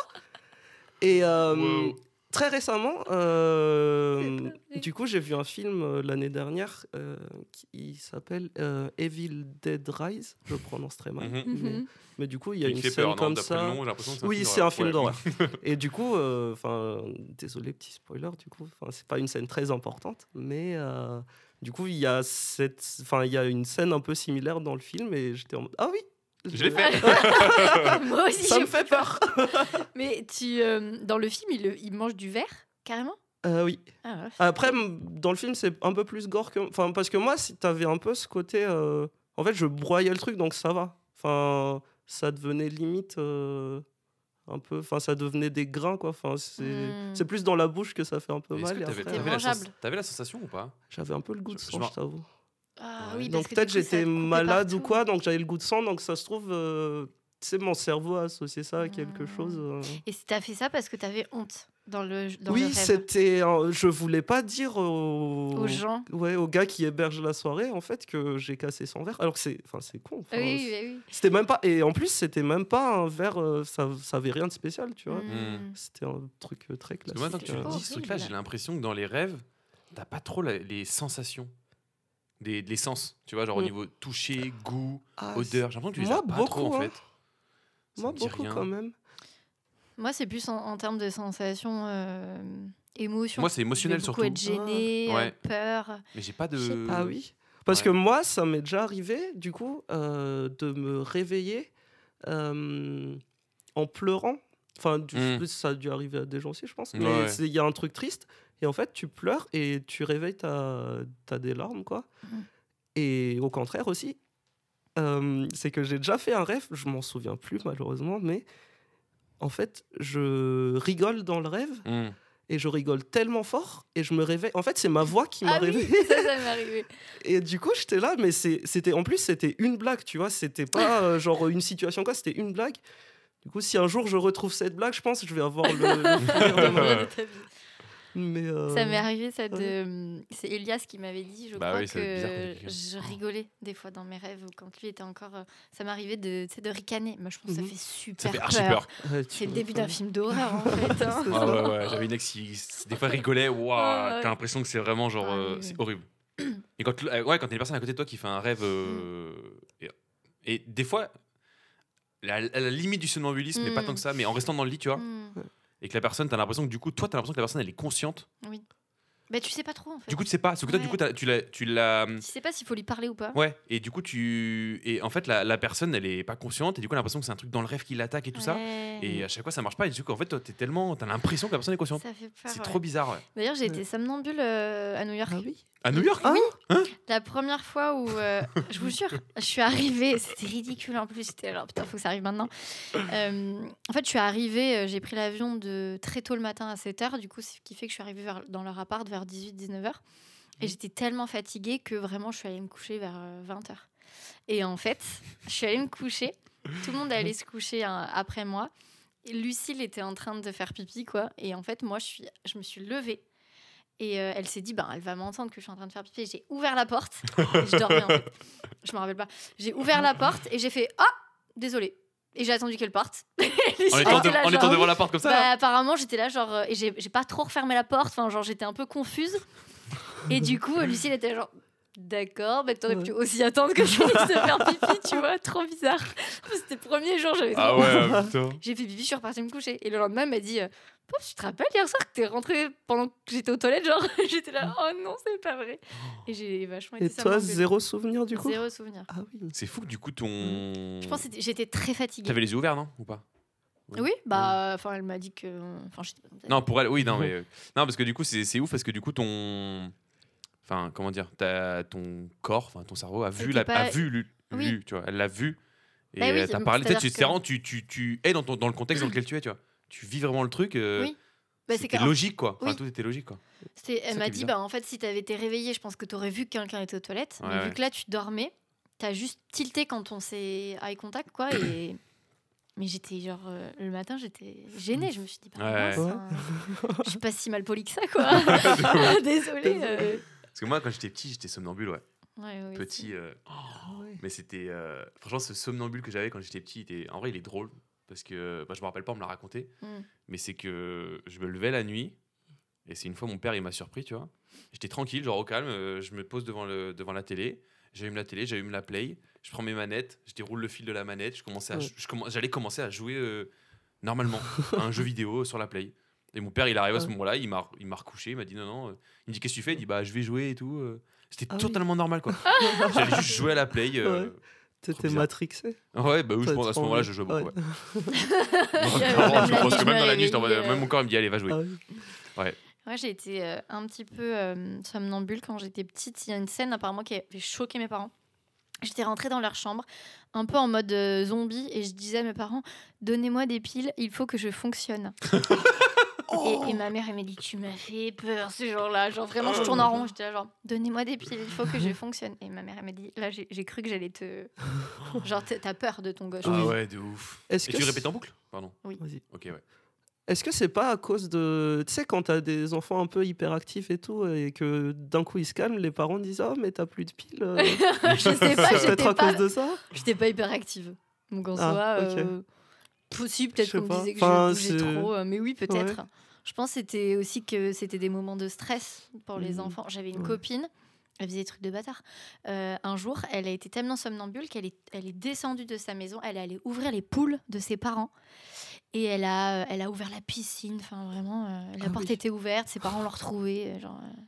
S3: Et euh,
S4: Wow.
S3: Très récemment, euh, du coup, j'ai vu un film euh, l'année dernière euh, qui s'appelle euh, Evil Dead Rise. Je le prononce très mal.
S4: Mhm.
S3: mais,
S2: Mhm.
S3: mais du coup, il y a
S4: Il
S3: une scène
S4: peur,
S3: comme ça.
S4: nom, c'est un
S3: Oui,
S4: film
S3: c'est un film
S4: Ouais.
S3: d'horreur. [LAUGHS] Et du coup, euh, enfin, désolé, petit spoiler, du coup, enfin, c'est pas une scène très importante, mais euh, du coup, il y a cette, enfin, il y a une scène un peu similaire dans le film, et j'étais en mode, ah oui,
S4: Je l'ai fait. [LAUGHS]
S2: Moi aussi,
S3: Ça me fait peur. [LAUGHS]
S2: Mais tu, euh, dans le film, il, il mange du verre, carrément?
S3: Euh, oui.
S2: Ah ouais.
S3: Après, dans le film, c'est un peu plus gore que, enfin, parce que moi, si t'avais un peu ce côté, euh, en fait, je broyais le truc, donc ça va. Enfin, ça devenait limite. euh, Un peu, enfin, ça devenait des grains, quoi. Enfin, c'est
S2: Mm.
S3: c'est plus dans la bouche que ça fait un peu
S4: Est-ce
S3: mal.
S4: t'avais la, sens- la sensation ou pas?
S3: J'avais un peu le goût de
S4: Je- je
S3: sang,
S4: m'en-
S3: je t'avoue.
S2: Ah oui,
S3: Donc
S2: que
S3: peut-être j'étais malade ou quoi, donc j'avais le goût de sang, donc ça se trouve, euh, tu sais, mon cerveau a associé ça à quelque
S2: Mm.
S3: chose. euh.
S2: Et t'as fait ça parce que t'avais honte dans le, dans
S3: Oui, c'était. un- Je voulais pas dire aux...
S2: aux gens.
S3: Ouais, au gars qui héberge la soirée, en fait, que j'ai cassé son verre. Alors que c'est, enfin, c'est con. enfin,
S2: oui,
S3: c'est-
S2: oui, oui.
S3: C'était même pas. Et en plus, c'était même pas un verre. euh, ça, ça avait rien de spécial, tu vois.
S2: Mm.
S3: C'était un truc euh, très
S4: Parce que moi,
S3: classique.
S4: quand tu
S3: euh.
S4: dis ce truc-là, j'ai l'impression que dans les rêves, t'as pas trop la- les sensations. Des, les sens, tu vois, genre au
S3: Mm.
S4: niveau toucher, goût,
S3: Ah,
S4: odeur. J'ai l'impression que tu les
S3: Moi,
S4: as pas trop
S3: beaucoup,
S4: en
S3: hein.
S4: fait. Ça
S3: Moi,
S4: me dit
S3: beaucoup
S4: rien.
S3: quand même.
S2: Moi, c'est plus en, en termes de sensations, euh, émotions.
S4: Moi, c'est
S2: Je vais
S4: émotionnel
S2: beaucoup
S4: surtout.
S2: être gêné,
S4: Ah.
S2: euh,
S4: Ouais.
S2: peur.
S4: Mais j'ai pas de.
S2: Je sais
S3: Ah oui Parce
S4: Ouais.
S3: que moi, ça m'est déjà arrivé, du coup, euh, de me réveiller euh, en pleurant. Enfin, du-
S4: Mm.
S3: ça a dû arriver à des gens aussi, je pense. Mais
S4: ouais.
S3: il y a un truc triste. Et en fait, tu pleures et tu réveilles, t'as as des larmes, quoi.
S2: Mm.
S3: Et au contraire aussi, euh, c'est que j'ai déjà fait un rêve, je m'en souviens plus malheureusement, mais en fait, je rigole dans le rêve
S4: Mm.
S3: et je rigole tellement fort et je me réveille. En fait, c'est ma voix qui m'a
S2: Ah oui, [LAUGHS] ça, ça m'est arrivé. [LAUGHS]
S3: Et du coup, j'étais là, mais c'était en plus, c'était une blague, tu vois. C'était pas euh, genre une situation quoi, c'était une blague. Du coup, si un jour je retrouve cette blague, je pense que je vais avoir le, le de. [LAUGHS] Mais euh,
S2: Ça m'est arrivé, ça, de...
S3: ouais.
S2: c'est Elias qui m'avait dit, je
S4: Bah
S2: crois
S4: oui,
S2: que je rigolais des fois dans mes rêves ou quand lui était encore. euh, Ça m'arrivait de, tu sais, de ricaner. Moi, je pense que
S3: Mhm.
S2: ça fait super
S4: Ça fait
S2: peur.
S4: archi peur.
S3: ouais,
S2: C'est le début d'un film d'horreur, en [LAUGHS] fait. hein.
S4: Ah ouais, ouais, j'avais une ex qui des fois rigolait, waouh,
S2: ouais.
S4: t'as l'impression que c'est vraiment genre,
S2: Ah
S4: euh,
S2: oui,
S4: c'est horrible. Et quand, euh, ouais, quand t'as une personne à côté de toi qui fait un rêve, euh, et, et des fois, à la limite du somnambulisme, mais pas tant que ça, mais en restant dans le lit, tu vois,
S2: Hmm.
S4: et que la personne, t'as l'impression que du coup, toi, t'as l'impression que la personne, elle est consciente.
S2: Bah, tu sais pas trop, en fait.
S4: Du coup, tu sais pas, parce que toi, du coup, tu l'as, tu l'as,
S2: tu sais pas s'il faut lui parler ou pas.
S4: ouais, et du coup, tu, et en fait, la, la personne, elle est pas consciente, et du coup, elle a l'impression que c'est un truc dans le rêve qui l'attaque et tout ça. Et à chaque fois, ça marche pas. Et du coup, en fait, toi, t'es tellement, t'as l'impression que la personne est consciente.
S2: Ça fait peur.
S4: C'est
S2: ouais.
S4: trop bizarre, ouais.
S2: D'ailleurs, j'ai été somnambule euh, à New York.
S3: Ah oui.
S4: À New York
S3: Ah
S2: La première fois où, euh, je vous jure, je suis arrivée, c'était ridicule en plus, j'étais alors putain, faut que ça arrive maintenant. Euh, en fait, je suis arrivée, euh, j'ai pris l'avion de très tôt le matin à 7h, du coup, ce qui fait que je suis arrivée vers- dans leur appart vers 18-19h. Et j'étais tellement fatiguée que vraiment, je suis allée me coucher vers 20h. Et en fait, je suis allée me coucher, tout le monde allait se coucher hein, après moi. Et Lucille était en train de faire pipi, quoi. Et en fait, moi, je, suis, je me suis levée. Et euh, elle s'est dit, ben, elle va m'entendre que je suis en train de faire pipi. J'ai ouvert la porte. [LAUGHS] Je dormais, en fait. Je me rappelle pas. J'ai ouvert la porte et j'ai fait, ah, désolé. Et j'ai attendu qu'elle parte. [LAUGHS]
S4: En étant, de-
S2: là,
S4: en étant
S2: genre,
S4: devant la porte comme ça.
S2: bah,
S4: là.
S2: apparemment, j'étais là, genre, euh, et j'ai pas trop refermé la porte. Enfin, genre, j'étais un peu confuse. Et du coup, Lucille était genre, d'accord, mais t'aurais
S3: Ouais.
S2: pu aussi attendre que je finisse de faire pipi, tu vois, trop bizarre. C'était le premier jour, j'avais trop
S4: Ah ouais, putain.
S2: j'ai fait pipi, je suis repartie me coucher. Et le lendemain, elle m'a dit euh, tu te rappelles hier soir que t'es rentrée pendant que j'étais aux toilettes Genre, [LAUGHS] j'étais là, oh non, c'est pas vrai. Et j'ai vachement été
S3: Et toi, zéro souvenir du coup?
S2: Zéro souvenir.
S3: Ah oui.
S4: C'est fou que du coup, ton.
S2: Je pense que j'étais très fatiguée.
S4: T'avais les yeux ouverts, non? Ou pas?
S2: Oui, bah, enfin, elle m'a dit que. Enfin,
S4: Non, pour elle, oui, non, mais. euh, Non, parce que du coup, c'est c'est ouf parce que du coup, ton. Enfin, comment dire t'as- Ton corps, enfin, ton cerveau a vu, la,
S2: pas-
S4: a vu, lu,
S2: Oui.
S4: lu, tu vois, elle l'a vu. Et
S2: Bah oui,
S4: elle t'a parlé. Tu sais, tu-
S2: c'est-à-dire
S4: c'est vraiment, tu, tu, tu es dans, ton, dans le contexte dans lequel tu es, tu vois. Tu vis vraiment le truc. euh,
S2: Oui. Bah,
S4: C'était
S2: que-
S4: logique, quoi. Enfin,
S2: Oui.
S4: tout était logique, quoi.
S2: Elle m'a dit, bah, en fait, si t'avais été réveillée, je pense que t'aurais vu que quelqu'un était aux toilettes.
S4: Ouais,
S2: mais
S4: ouais.
S2: vu que là, tu dormais, t'as juste tilté quand on s'est eye contact, quoi. Et... [COUGHS] Mais j'étais genre, euh, le matin, j'étais gênée. Je me suis dit, bah,
S4: Ouais.
S2: mince,
S3: Ouais.
S2: hein, je suis pas si mal polie que ça, quoi. [LAUGHS] [LAUGHS] Désolée. euh.
S4: Parce que moi, quand j'étais petit, j'étais somnambule, ouais. Petit. euh,
S3: ouais.
S4: mais c'était. euh, franchement, ce somnambule que j'avais quand j'étais petit, était- en vrai, il est drôle. Parce que bah, je me rappelle pas, on me l'a raconté.
S2: Mm.
S4: Mais c'est que je me levais la nuit. Et c'est une fois, mon père, il m'a surpris, tu vois. J'étais tranquille, genre au calme. euh, je me pose devant, le, devant la télé. J'allume la télé, j'allume la play. Je prends mes manettes, je déroule le fil de la manette. Je commençais à,
S3: Ouais.
S4: je commen- j'allais commencer à jouer euh, normalement à un jeu vidéo sur la play. Et mon père, il arrive à ce
S3: Ouais.
S4: moment-là, il m'a il m'a recouché, il m'a dit non, non. euh. Il me dit qu'est-ce que tu fais? Il dit bah je vais jouer et tout. euh. C'était
S3: Ah oui.
S4: totalement normal quoi. [LAUGHS] J'allais juste jouer à la play. euh.
S3: Ouais. T'étais matrixé.
S4: Ouais, bah oui, je pense à ce moment-là, je jouais beaucoup.
S3: Ouais.
S4: ouais. [LAUGHS] [LAUGHS] Je pense que même
S2: me
S4: dans la nuit, même mon corps il me dit allez, va jouer.
S3: Ah oui.
S2: Moi, j'ai été euh, un petit peu euh, somnambule quand j'étais petite. Il y a une scène apparemment qui avait choqué mes parents. J'étais rentrée dans leur chambre, un peu en mode euh, zombie, et je disais à mes parents Donnez-moi des piles, il faut que je fonctionne. Et, et ma mère, elle m'a dit Tu m'as fait peur ce jour-là. Genre vraiment, je tourne en rond. J'étais là, genre Donnez-moi des piles, il faut que je [LAUGHS] fonctionne. Et ma mère, elle m'a dit Là, j'ai cru que j'allais te. Genre, t'as- peur de ton gauche.
S4: Ah
S3: Oui.
S4: ouais, de ouf.
S3: Est-ce
S4: Et
S3: que
S4: tu répètes en boucle? Pardon.
S3: Vas-y.
S4: Ok, ouais.
S3: Est-ce que c'est pas à cause de. Tu sais, quand t'as des enfants un peu hyperactifs et tout, et que d'un coup ils se calment, les parents disent Oh, mais t'as plus de piles. euh. [LAUGHS]
S2: je sais pas,
S3: c'est peut-être à cause de ça?
S2: j'étais pas hyper active. Donc en
S3: Ah,
S2: soi, euh, possible, peut-être qu'on me disait que
S3: Enfin,
S2: je bougeais trop, euh, mais oui, peut-être.
S3: Ouais.
S2: Je pense que c'était aussi que c'était des moments de stress pour les
S3: Mhm.
S2: enfants. J'avais une
S3: Ouais.
S2: copine, elle faisait des trucs de bâtard. Euh, un jour, elle a été tellement somnambule qu'elle est, elle est descendue de sa maison, elle est allée ouvrir les poules de ses parents. Et elle a, elle a ouvert la piscine, enfin vraiment, euh, la
S3: Ah
S2: porte
S3: oui.
S2: était ouverte, ses parents l'ont retrouvée, euh, genre euh,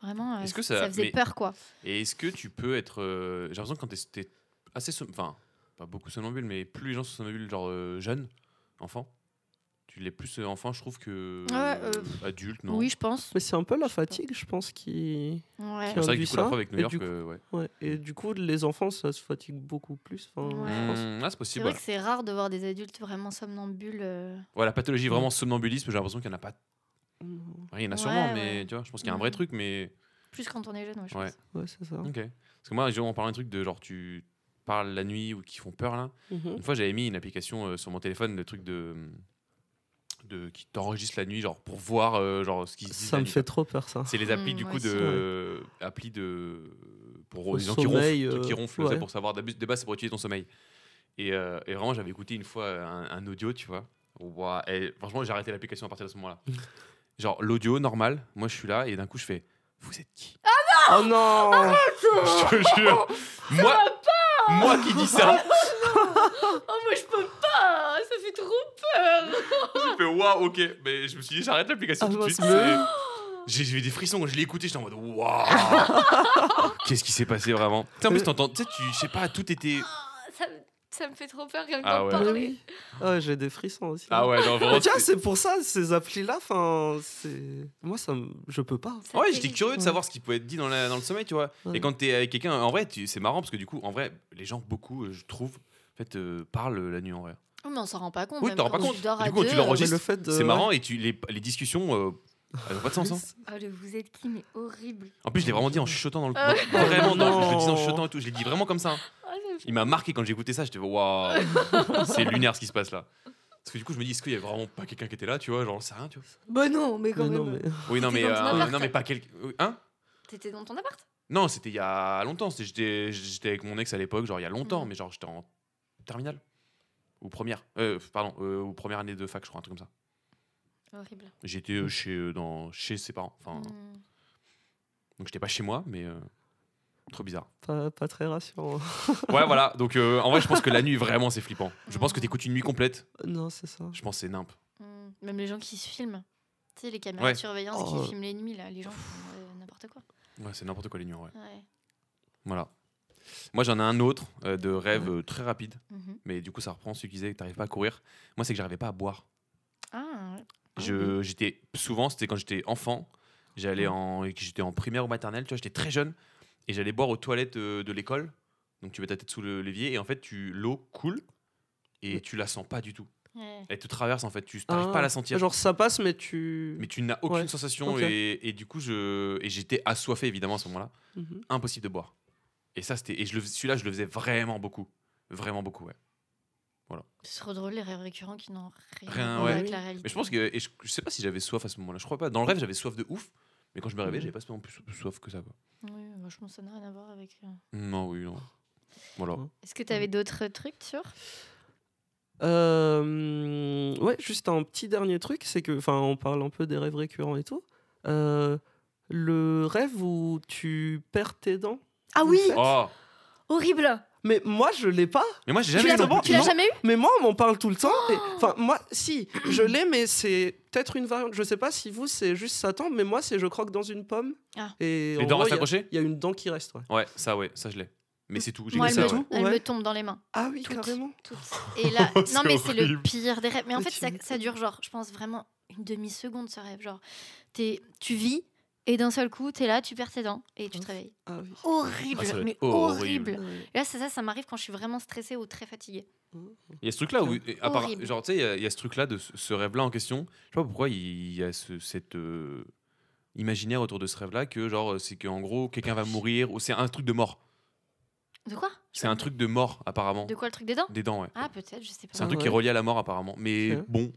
S2: vraiment, euh,
S4: Est-ce que
S2: ça,
S4: ça-
S2: faisait
S4: mais-
S2: peur quoi.
S4: Et est-ce que tu peux être. euh, J'ai l'impression que quand t'es- t'es assez. som- Enfin, pas beaucoup somnambule, mais plus les gens sont somnambules, genre euh, jeunes, enfants. Tu l'es plus euh, enfant, je trouve, que
S2: Ouais, euh,
S4: adulte, non?
S2: Oui, je pense.
S3: Mais c'est un peu la fatigue, je pense, qui.
S2: Ouais.
S4: C'est vrai que
S3: induit
S4: du coup, la
S3: ça,
S4: preuve avec New
S3: et
S4: York,
S3: du coup-
S4: euh, ouais.
S3: Ouais. Et du coup, les enfants, ça se fatigue beaucoup plus. Enfin,
S2: Ouais.
S3: je pense.
S4: Mmh, ah, c'est
S2: C'est
S4: possible.
S2: vrai
S4: ouais.
S2: que c'est rare de voir des adultes vraiment somnambules. euh,
S4: Ouais, la pathologie vraiment somnambulisme, j'ai l'impression qu'il n'y en a pas.
S3: Mmh.
S4: Ouais, il y en a
S2: Ouais,
S4: sûrement,
S2: ouais.
S4: mais tu vois, je pense qu'il y a un vrai
S2: Mhm.
S4: truc, mais.
S2: Plus quand on est jeune, ouais, je
S4: Ouais.
S2: pense.
S3: Ouais, c'est ça.
S4: Ok. Parce que moi, on parle un truc de genre, tu parles la nuit ou qui font peur là.
S3: Mhm.
S4: Une fois, j'avais mis une application euh, sur mon téléphone, le truc de. de qui t'enregistre la nuit, genre pour voir euh, genre, ce qui.
S3: Ça me
S4: nuit,
S3: fait trop peur, ça.
S4: C'est les applis
S2: Mm,
S4: du coup de applis de pour les gens qui
S3: sommeil,
S4: ronflent, qui
S3: euh,
S4: ronflent,
S3: ouais.
S4: pour savoir d'abus- de base c'est pour étudier ton sommeil. Et, euh, et vraiment j'avais écouté une fois un, un audio, tu vois. Et franchement j'ai arrêté l'application à partir de ce moment-là. Genre l'audio normal, moi je suis là et d'un coup je fais vous êtes qui?
S3: Oh non
S4: Je te jure. Moi moi qui dis ça, [LAUGHS]
S2: Oh, moi je peux pas. Ça fait trop peur.
S4: J'ai fait waouh, OK, mais je me suis dit j'arrête l'application
S3: Ah,
S4: tout de
S3: moi,
S4: suite. J'ai j'ai eu des frissons quand je l'ai écouté, j'étais en mode waouh. [LAUGHS] Qu'est-ce qui s'est passé vraiment? Tu sais, En plus t'entends, tu sais tu je sais pas, tout était
S2: ça, me- fait trop peur rien que
S4: Ah ouais.
S2: parler.
S3: Ah ouais, j'ai des frissons aussi.
S4: Ah ouais, genre vraiment
S3: tiens, c'est pour ça, ces applis-là, enfin, c'est. Moi, ça me... je peux pas.
S2: Ça
S4: Ouais, j'étais curieux de savoir ce qui pouvait être dit dans, la- dans le sommeil, tu vois.
S3: Ouais.
S4: Et quand t'es avec quelqu'un, en vrai, tu- c'est marrant parce que du coup, en vrai, les gens, beaucoup, euh, je trouve, en fait, euh, parlent la nuit en vrai.
S2: Oh, mais on s'en rend pas compte.
S4: Oui,
S2: même
S4: t'en rends
S2: quand
S4: pas
S2: tu
S4: compte.
S2: dors
S4: Et
S2: à
S4: du coup, quand tu
S2: deux,
S4: l'enregistres,
S3: le fait de.
S4: C'est marrant et tu, les, les discussions, euh, elles n'ont pas de sens. hein.
S2: Oh, le vous êtes qui, mais horrible.
S4: En plus, je l'ai vraiment dit en chuchotant dans le.
S2: Ah.
S4: dans- [LAUGHS] vraiment, dans- je le dis en
S3: Non.
S4: chuchotant et tout. Je l'ai dit vraiment comme ça. hein.
S2: Ah, fait-
S4: Il m'a marqué quand j'ai écouté ça. J'étais waouh, [LAUGHS] c'est lunaire ce qui se passe là. Parce que du coup, je me dis, est-ce qu'il y a vraiment pas quelqu'un qui était là, tu vois Genre, j'en sais rien, tu vois.
S2: Bah non, mais quand
S3: Mais
S2: même.
S3: non, mais.
S4: Oui, non, mais,
S2: T'étais dans ton
S4: euh,
S2: appart.
S4: non, mais pas quelqu'un. Hein
S2: T'étais dans ton appart?
S4: Non, c'était il y a longtemps. C'était- J'étais j'étais avec mon ex à l'époque, genre il y a longtemps,
S2: Mhm.
S4: mais genre j'étais en terminale. Ou première. Euh, pardon, euh, ou première année de fac, je crois, un truc comme ça.
S2: Horrible.
S4: J'étais euh, chez, euh, dans, chez ses parents. Enfin,
S2: Hmm.
S4: donc j'étais pas chez moi, mais euh, trop bizarre.
S3: Pas, pas très rassurant. [LAUGHS]
S4: Ouais, voilà. Donc euh, en vrai, je pense que la nuit, vraiment, c'est flippant. Je pense que t'écoutes une nuit complète.
S3: non, c'est ça.
S4: Je pense que c'est nimp.
S2: Hmm. Même les gens qui se filment. Tu sais, les caméras
S4: Ouais.
S2: de surveillance
S3: Oh.
S2: qui filment les nuits, là, les gens font euh, n'importe quoi.
S4: Ouais, c'est n'importe quoi les nuits, en vrai.
S2: Ouais.
S4: Voilà. Moi, j'en ai un autre euh, de rêve euh, très rapide,
S2: Mhm.
S4: mais du coup, ça reprend celui qui disait que t'arrives pas à courir. Moi, c'est que j'arrivais pas à boire.
S2: Ah, ouais.
S4: Je, j'étais souvent, c'était quand j'étais enfant, j'allais en, et que j'étais en primaire ou maternelle, tu vois, j'étais très jeune et j'allais boire aux toilettes euh, de l'école. Donc tu mets ta tête sous le l'évier et en fait tu l'eau coule et tu la sens pas du tout.
S2: Ouais.
S4: Elle te traverse en fait, tu n'arrives
S3: Ah,
S4: pas à la sentir.
S3: Genre, ça passe, mais tu.
S4: Mais tu n'as aucune
S3: Ouais.
S4: sensation
S3: Ok.
S4: et, et du coup je et j'étais assoiffé évidemment à ce moment-là,
S3: Mhm.
S4: impossible de boire. Et ça, c'était. Et je le- celui-là, je le faisais vraiment beaucoup. Vraiment beaucoup, ouais.
S2: C'est trop drôle les rêves récurrents qui n'ont rien,
S4: Rien,
S2: à voir
S4: ouais.
S2: avec la réalité.
S4: Mais je pense que. Et je, je sais pas si j'avais soif à ce moment-là. Je crois pas. Dans le rêve, j'avais soif de ouf. Mais quand je me réveillais, j'avais pas spécialement plus, plus soif que ça, quoi.
S2: Oui, moi, je pense que ça n'a rien à voir avec. euh.
S4: Non, oui, non. Voilà.
S2: Est-ce que tu avais d'autres trucs sur?
S3: Euh, ouais, juste un petit dernier truc, c'est que, enfin, on parle un peu des rêves récurrents et tout. Euh, le rêve où tu perds tes dents.
S2: Ah oui
S4: Oh
S2: Horrible
S3: Mais moi, je l'ai pas.
S4: Mais moi, j'ai jamais eu non
S2: tu l'as
S3: non.
S2: jamais eu
S3: Mais moi, on m'en parle tout le temps. et- Enfin, moi, si, je l'ai, mais c'est peut-être une variante. Je sais pas si vous, c'est juste Satan, mais moi, c'est je croque dans une pomme.
S2: Ah.
S3: Et
S4: Les
S3: en
S4: dents restent
S3: il y a-
S4: accrochées
S3: Il y a une dent qui reste, ouais.
S4: Ouais, ça, ouais, ça, je l'ai. Mais c'est tout. J'ai
S2: Moi,
S4: que
S2: elle,
S4: ça, ouais.
S2: elle
S3: Ouais.
S2: me tombe dans les mains.
S3: Ah oui,
S2: Toutes.
S3: carrément.
S2: Toutes. [LAUGHS] Et là, non
S4: C'est
S2: mais c'est le pire des rêves. Mais en fait, ça, dure genre, je pense vraiment une demi-seconde ce rêve. Genre, t'es- tu vis et d'un seul coup, t'es là, tu perds tes dents et tu te réveilles.
S3: Ah oui.
S2: Horrible,
S4: Ah, doit
S2: mais
S4: horrible.
S2: horrible. Et là, c'est ça, ça m'arrive quand je suis vraiment stressée ou très fatiguée.
S4: Il y a ce truc-là où, et à part-
S2: Horrible.
S4: genre, tu sais, il y a- il y, a ce truc-là de ce, ce rêve-là en question. Je sais pas pourquoi il y a ce, cette euh, imaginaire autour de ce rêve-là que, genre, c'est qu'en gros, quelqu'un va mourir ou c'est un truc de mort.
S2: De quoi?
S4: C'est un truc de mort, apparemment.
S2: De quoi le truc des dents?
S4: Des dents, ouais.
S2: Ah, peut-être, je sais pas.
S4: C'est un
S3: Ah
S4: truc qui est relié à la mort, apparemment. Mais bon,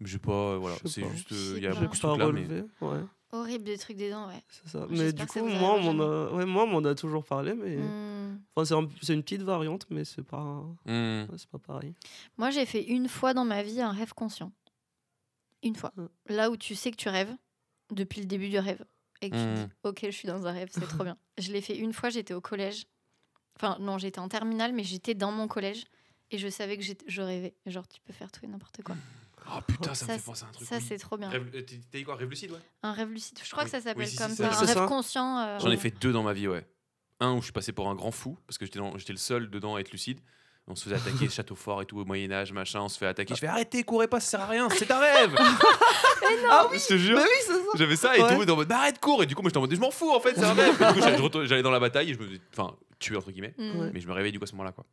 S4: je sais pas, voilà. C'est juste, euh, il y a beaucoup de trucs là, mais.
S3: ouais,
S2: Horrible des trucs des dents, ouais.
S3: c'est ça. Mais du coup, moi, on a, ouais, moi, on m'en a toujours parlé, mais
S2: Hmm.
S3: enfin, c'est, un- c'est une petite variante, mais c'est pas,
S4: Hmm.
S3: ouais, c'est pas pareil.
S2: Moi, j'ai fait une fois dans ma vie un rêve conscient. Une fois.
S3: Mm.
S2: Là où tu sais que tu rêves depuis le début du rêve. Et que tu te
S4: Mm.
S2: dis, ok, je suis dans un rêve, c'est trop [LAUGHS] bien. Je l'ai fait une fois, j'étais au collège. Enfin, non, j'étais en terminale, mais j'étais dans mon collège. Et je savais que j'étais- je rêvais. Genre, tu peux faire tout et n'importe quoi. [LAUGHS]
S4: Oh putain, ça,
S2: Ça,
S4: me fait penser à un truc.
S2: Ça,
S4: oui.
S2: c'est trop bien.
S4: Euh, t'as dit quoi Rêve lucide, ouais?
S2: Un rêve lucide. Je crois
S4: Oui.
S2: que ça s'appelle
S4: Oui, si,
S2: comme
S4: si,
S2: ça. Un
S3: ça.
S2: rêve conscient. euh,
S4: J'en ai fait deux dans ma vie, ouais. Un où je suis passé pour un grand fou, parce que j'étais le seul dedans à être lucide. On se faisait attaquer [LAUGHS] château fort et tout au Moyen-Âge, machin. On se fait attaquer. Je fais arrêtez, courez pas, ça sert à rien, c'est un rêve [LAUGHS]
S3: Ah oui,
S4: Je te jure
S3: oui, ça.
S4: J'avais ça et tout
S3: Ouais.
S4: le monde était en mode bah, arrête, cours Et du coup, moi j'étais en mode je m'en fous en fait, c'est un rêve Et du coup, j'allais- dans la bataille et je me. Enfin, tuer entre guillemets.
S2: Mm.
S4: Mais je me réveille du coup à ce moment-là, quoi.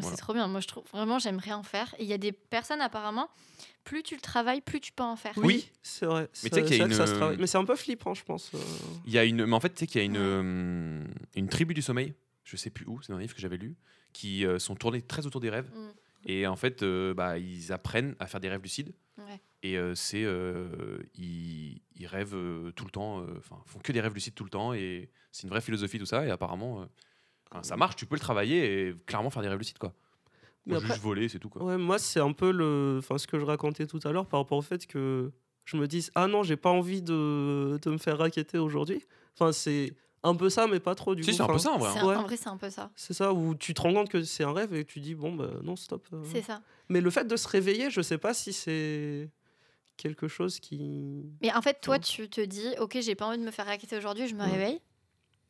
S4: Voilà.
S2: C'est trop bien. Moi, je trouve vraiment, j'aimerais en faire. Et il y a des personnes, apparemment, plus tu le travailles, plus tu peux en faire.
S4: Oui.
S3: c'est vrai.
S4: Mais
S3: C'est-
S4: tu sais qu'il y a
S3: ça se travaille. Mais c'est un peu flippant, je pense. euh.
S4: Il y a une. Mais en fait, tu sais qu'il y a une,
S2: Ouais.
S4: euh, une tribu du sommeil, je sais plus où, c'est dans un livre que j'avais lu, qui euh, sont tournés très autour des rêves.
S2: Mm.
S4: Et en fait, euh, bah, ils apprennent à faire des rêves lucides.
S2: Ouais.
S4: Et euh, c'est. euh, ils, ils rêvent euh, tout le temps, euh, enfin, font que des rêves lucides tout le temps. Et c'est une vraie philosophie, tout ça. Et apparemment, euh, enfin, ça marche, tu peux le travailler et clairement faire des rêves lucides, quoi.
S3: Mais après-
S4: juste voler, c'est tout, quoi.
S3: Ouais, moi, c'est un peu le, enfin, ce que je racontais tout à l'heure par rapport au fait que je me dise ah non, j'ai pas envie de, de me faire raqueter aujourd'hui. Enfin, c'est un peu ça, mais pas trop du
S4: Si,
S3: coup.
S4: c'est un peu ça en vrai.
S2: C'est
S4: hein.
S2: un-
S3: Ouais.
S2: En vrai, c'est un peu ça.
S3: C'est ça où tu te rends compte que c'est un rêve et tu dis bon bah non stop. euh.
S2: C'est ça.
S3: Mais le fait de se réveiller, je sais pas si c'est quelque chose qui.
S2: Mais en fait, toi,
S3: Ouais.
S2: tu te dis, ok, j'ai pas envie de me faire raqueter aujourd'hui, je me
S3: Ouais.
S2: réveille.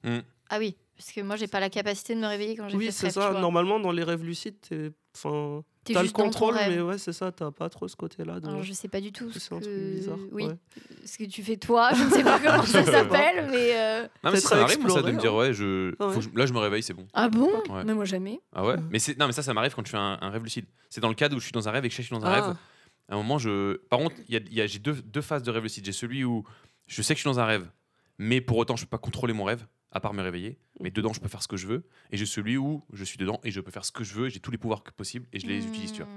S4: Mm.
S2: Ah oui, parce que moi, j'ai pas la capacité de me réveiller quand j'ai
S3: Oui,
S2: fait ce
S3: c'est ça. Normalement, dans les rêves lucides, t'es, enfin,
S2: T'es
S3: t'as le contrôle, mais ouais, c'est ça. T'as pas trop ce côté-là. De...
S2: Alors, je sais pas du tout ce
S3: C'est un
S2: que...
S3: truc bizarre.
S2: Oui,
S3: ouais.
S2: ce que tu fais toi, je ne sais pas comment ça [LAUGHS] s'appelle, mais... euh,
S4: Non, mais ça m'arrive, moi, ça, de me dire, ouais, je...
S3: Ah ouais.
S4: faut que je- là, je me réveille, c'est bon.
S2: Ah bon?
S4: Ouais.
S2: Mais moi, jamais.
S4: Ah ouais
S3: Ouais.
S4: Mais c'est non mais ça ça m'arrive quand je fais un, un rêve lucide. C'est dans le cadre où je suis dans un rêve et que je sais que je suis dans un
S3: Ah.
S4: rêve. À un moment je par contre, y a, y a- j'ai deux, deux phases de rêve lucide. J'ai celui où je sais que je suis dans un rêve mais pour autant je peux pas contrôler mon rêve à part me réveiller, mais dedans je peux faire ce que je veux et j'ai celui où je suis dedans et je peux faire ce que je veux, j'ai tous les pouvoirs que possible et je les utilise, tu vois.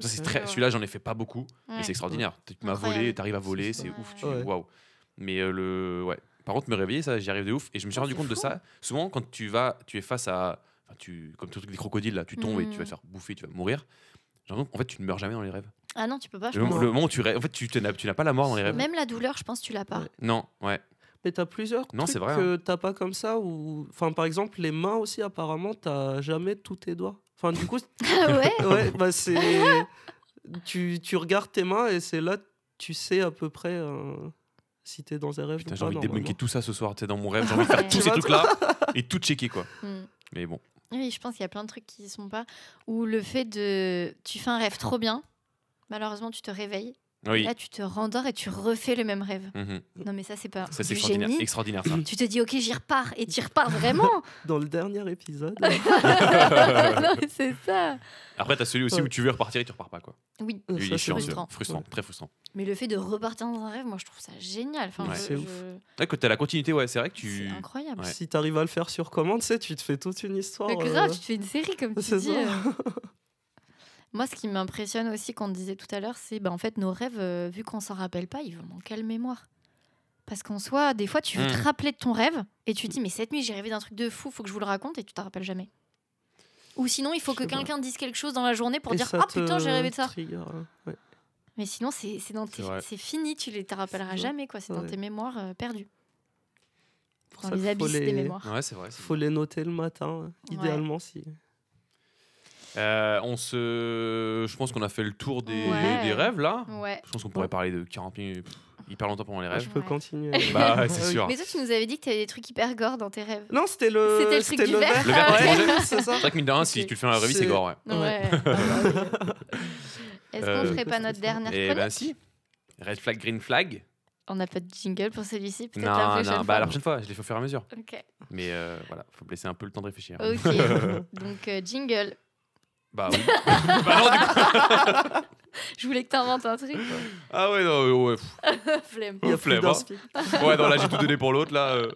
S4: Ça c'est
S3: C'est
S4: très
S2: vrai.
S4: celui-là j'en ai fait pas beaucoup
S2: Ouais.
S4: mais c'est extraordinaire. Tu m'as volé, t'arrives à voler,
S3: C'est
S4: ouf, tu
S3: Ouais.
S4: waouh. Mais euh, le ouais, par contre me réveiller ça j'y arrive de ouf et je me suis rendu compte de ça. Souvent quand tu vas tu es face à enfin, tu comme le truc des crocodiles là, tu tombes et tu vas te faire bouffer, tu vas mourir. Qu'en fait, tu ne meurs jamais dans les rêves.
S2: Ah non, tu peux pas, je
S4: Le, moment où tu rêves, en fait, tu, tu n'as pas la mort dans les rêves.
S2: Même la douleur, je pense tu l'as pas.
S3: Ouais.
S4: Non, ouais.
S3: Mais t'as plusieurs
S4: Non,
S3: trucs
S4: vrai, hein.
S3: que t'as pas comme ça ou enfin par exemple les mains aussi apparemment t'as jamais tous tes doigts. Enfin du coup [LAUGHS]
S2: Ah ouais [LAUGHS]
S3: ouais bah c'est tu, tu regardes tes mains et c'est là tu sais à peu près euh, si t'es dans un rêve
S4: Putain, j'ai envie de débunker tout ça ce soir, sais, dans mon rêve. J'ai envie de [LAUGHS] faire tous ces trucs-là et tout checker, quoi.
S2: Hmm.
S4: Mais bon.
S2: Oui, je pense qu'il y a plein de trucs qui sont pas. Ou le fait de. Tu fais un rêve trop bien, malheureusement, tu te réveilles. Et
S4: Oui.
S2: là, tu te rendors et tu refais le même rêve.
S4: Mhm.
S2: Non, mais ça, c'est pas
S4: Ça, c'est
S2: du
S4: extraordinaire.
S2: génie.
S4: Extraordinaire, ça. [CLEARS THROAT]
S2: Tu te dis, ok, j'y repars. Et tu repars vraiment. [LAUGHS]
S3: Dans le dernier épisode. [LAUGHS]
S2: non, mais c'est ça.
S4: Après, t'as celui aussi
S3: Ouais.
S4: où tu veux repartir et tu repars pas, quoi.
S2: Oui.
S3: ça,
S4: Lui, il est
S3: c'est
S4: chiant,
S2: frustrant.
S4: ce- frustrant,
S3: Ouais.
S4: très frustrant.
S2: Mais le fait de repartir dans un rêve, moi je trouve ça génial. Enfin,
S4: Ouais.
S2: je-
S3: C'est
S2: je-
S3: ouf.
S4: Ouais, quand t'as la continuité, ouais, c'est vrai que tu.
S2: C'est incroyable.
S4: Ouais.
S3: Si t'arrives à le faire sur commande, tu sais, tu te fais toute une histoire.
S2: Mais grave,
S3: euh,
S2: tu te fais une série comme tu
S3: c'est
S2: dis. [LAUGHS] Moi, ce qui m'impressionne aussi quand on disait tout à l'heure, c'est bah, en fait nos rêves, euh, vu qu'on s'en rappelle pas, ils vont dans quelle mémoire? Parce qu'en soi, des fois, tu veux te
S4: Mm.
S2: rappeler de ton rêve et tu te dis, mais cette nuit, j'ai rêvé d'un truc de fou, faut que je vous le raconte et tu t'en rappelles jamais. Ou sinon, il faut que quelqu'un dise quelque chose dans la journée pour
S3: et
S2: dire,
S3: ça
S2: ah putain, j'ai rêvé de ça.
S3: trigger, hein. Ouais.
S2: Mais sinon, c'est c'est dans
S4: C'est
S2: tes-
S4: vrai.
S2: c'est fini, tu les te rappelleras jamais, quoi. C'est dans
S3: Ouais.
S2: tes mémoires euh, perdues,
S3: Pour
S2: dans
S3: ça
S2: les
S3: qu'il faut
S2: abysses des
S3: les-
S2: mémoires.
S4: Ouais, c'est vrai. c'est
S3: faut les noter le matin,
S2: Ouais.
S3: idéalement. Si...
S4: Euh, on se. Je pense qu'on a fait le tour des,
S2: Ouais.
S4: des rêves là.
S2: Ouais.
S4: Je pense qu'on pourrait parler de 40 minutes, hyper longtemps pendant les
S3: Ouais,
S4: rêves.
S3: je peux
S2: Ouais.
S3: continuer. [LAUGHS]
S4: Bah, ouais, c'est
S3: Ah [LAUGHS]
S4: sûr.
S2: Mais toi, tu nous avais dit que tu avais des trucs hyper gore dans tes rêves.
S3: Non, c'était le.
S2: C'était le truc du verre.
S4: Le verre que tu
S3: Ouais, [LAUGHS] c'est ça.
S4: C'est vrai que mine de rien, si tu le fais dans la vraie vie, c'est
S3: C'est-
S4: gore, ouais.
S2: Ouais. Est-ce qu'on
S4: Euh,
S2: ferait pas notre dernière chronique
S4: ben si. Red flag, green flag.
S2: On n'a pas de jingle pour celui-ci, peut-être
S4: Non,
S2: la
S4: non,
S2: prochaine
S4: bah
S2: fois.
S4: la prochaine fois, je les fais au fur et à mesure.
S2: Ok,
S4: Mais euh, voilà, faut me laisser un peu le temps de réfléchir.
S2: ok. Donc euh, jingle.
S4: Bah oui. [LAUGHS] bah non, du coup. [LAUGHS]
S2: Je voulais que t'inventes un truc.
S4: Ah ouais, non, ouais, [LAUGHS]
S2: Flemme.
S3: Il y a
S4: Flemme, hein. ouais, non, là j'ai tout donné pour l'autre là. euh.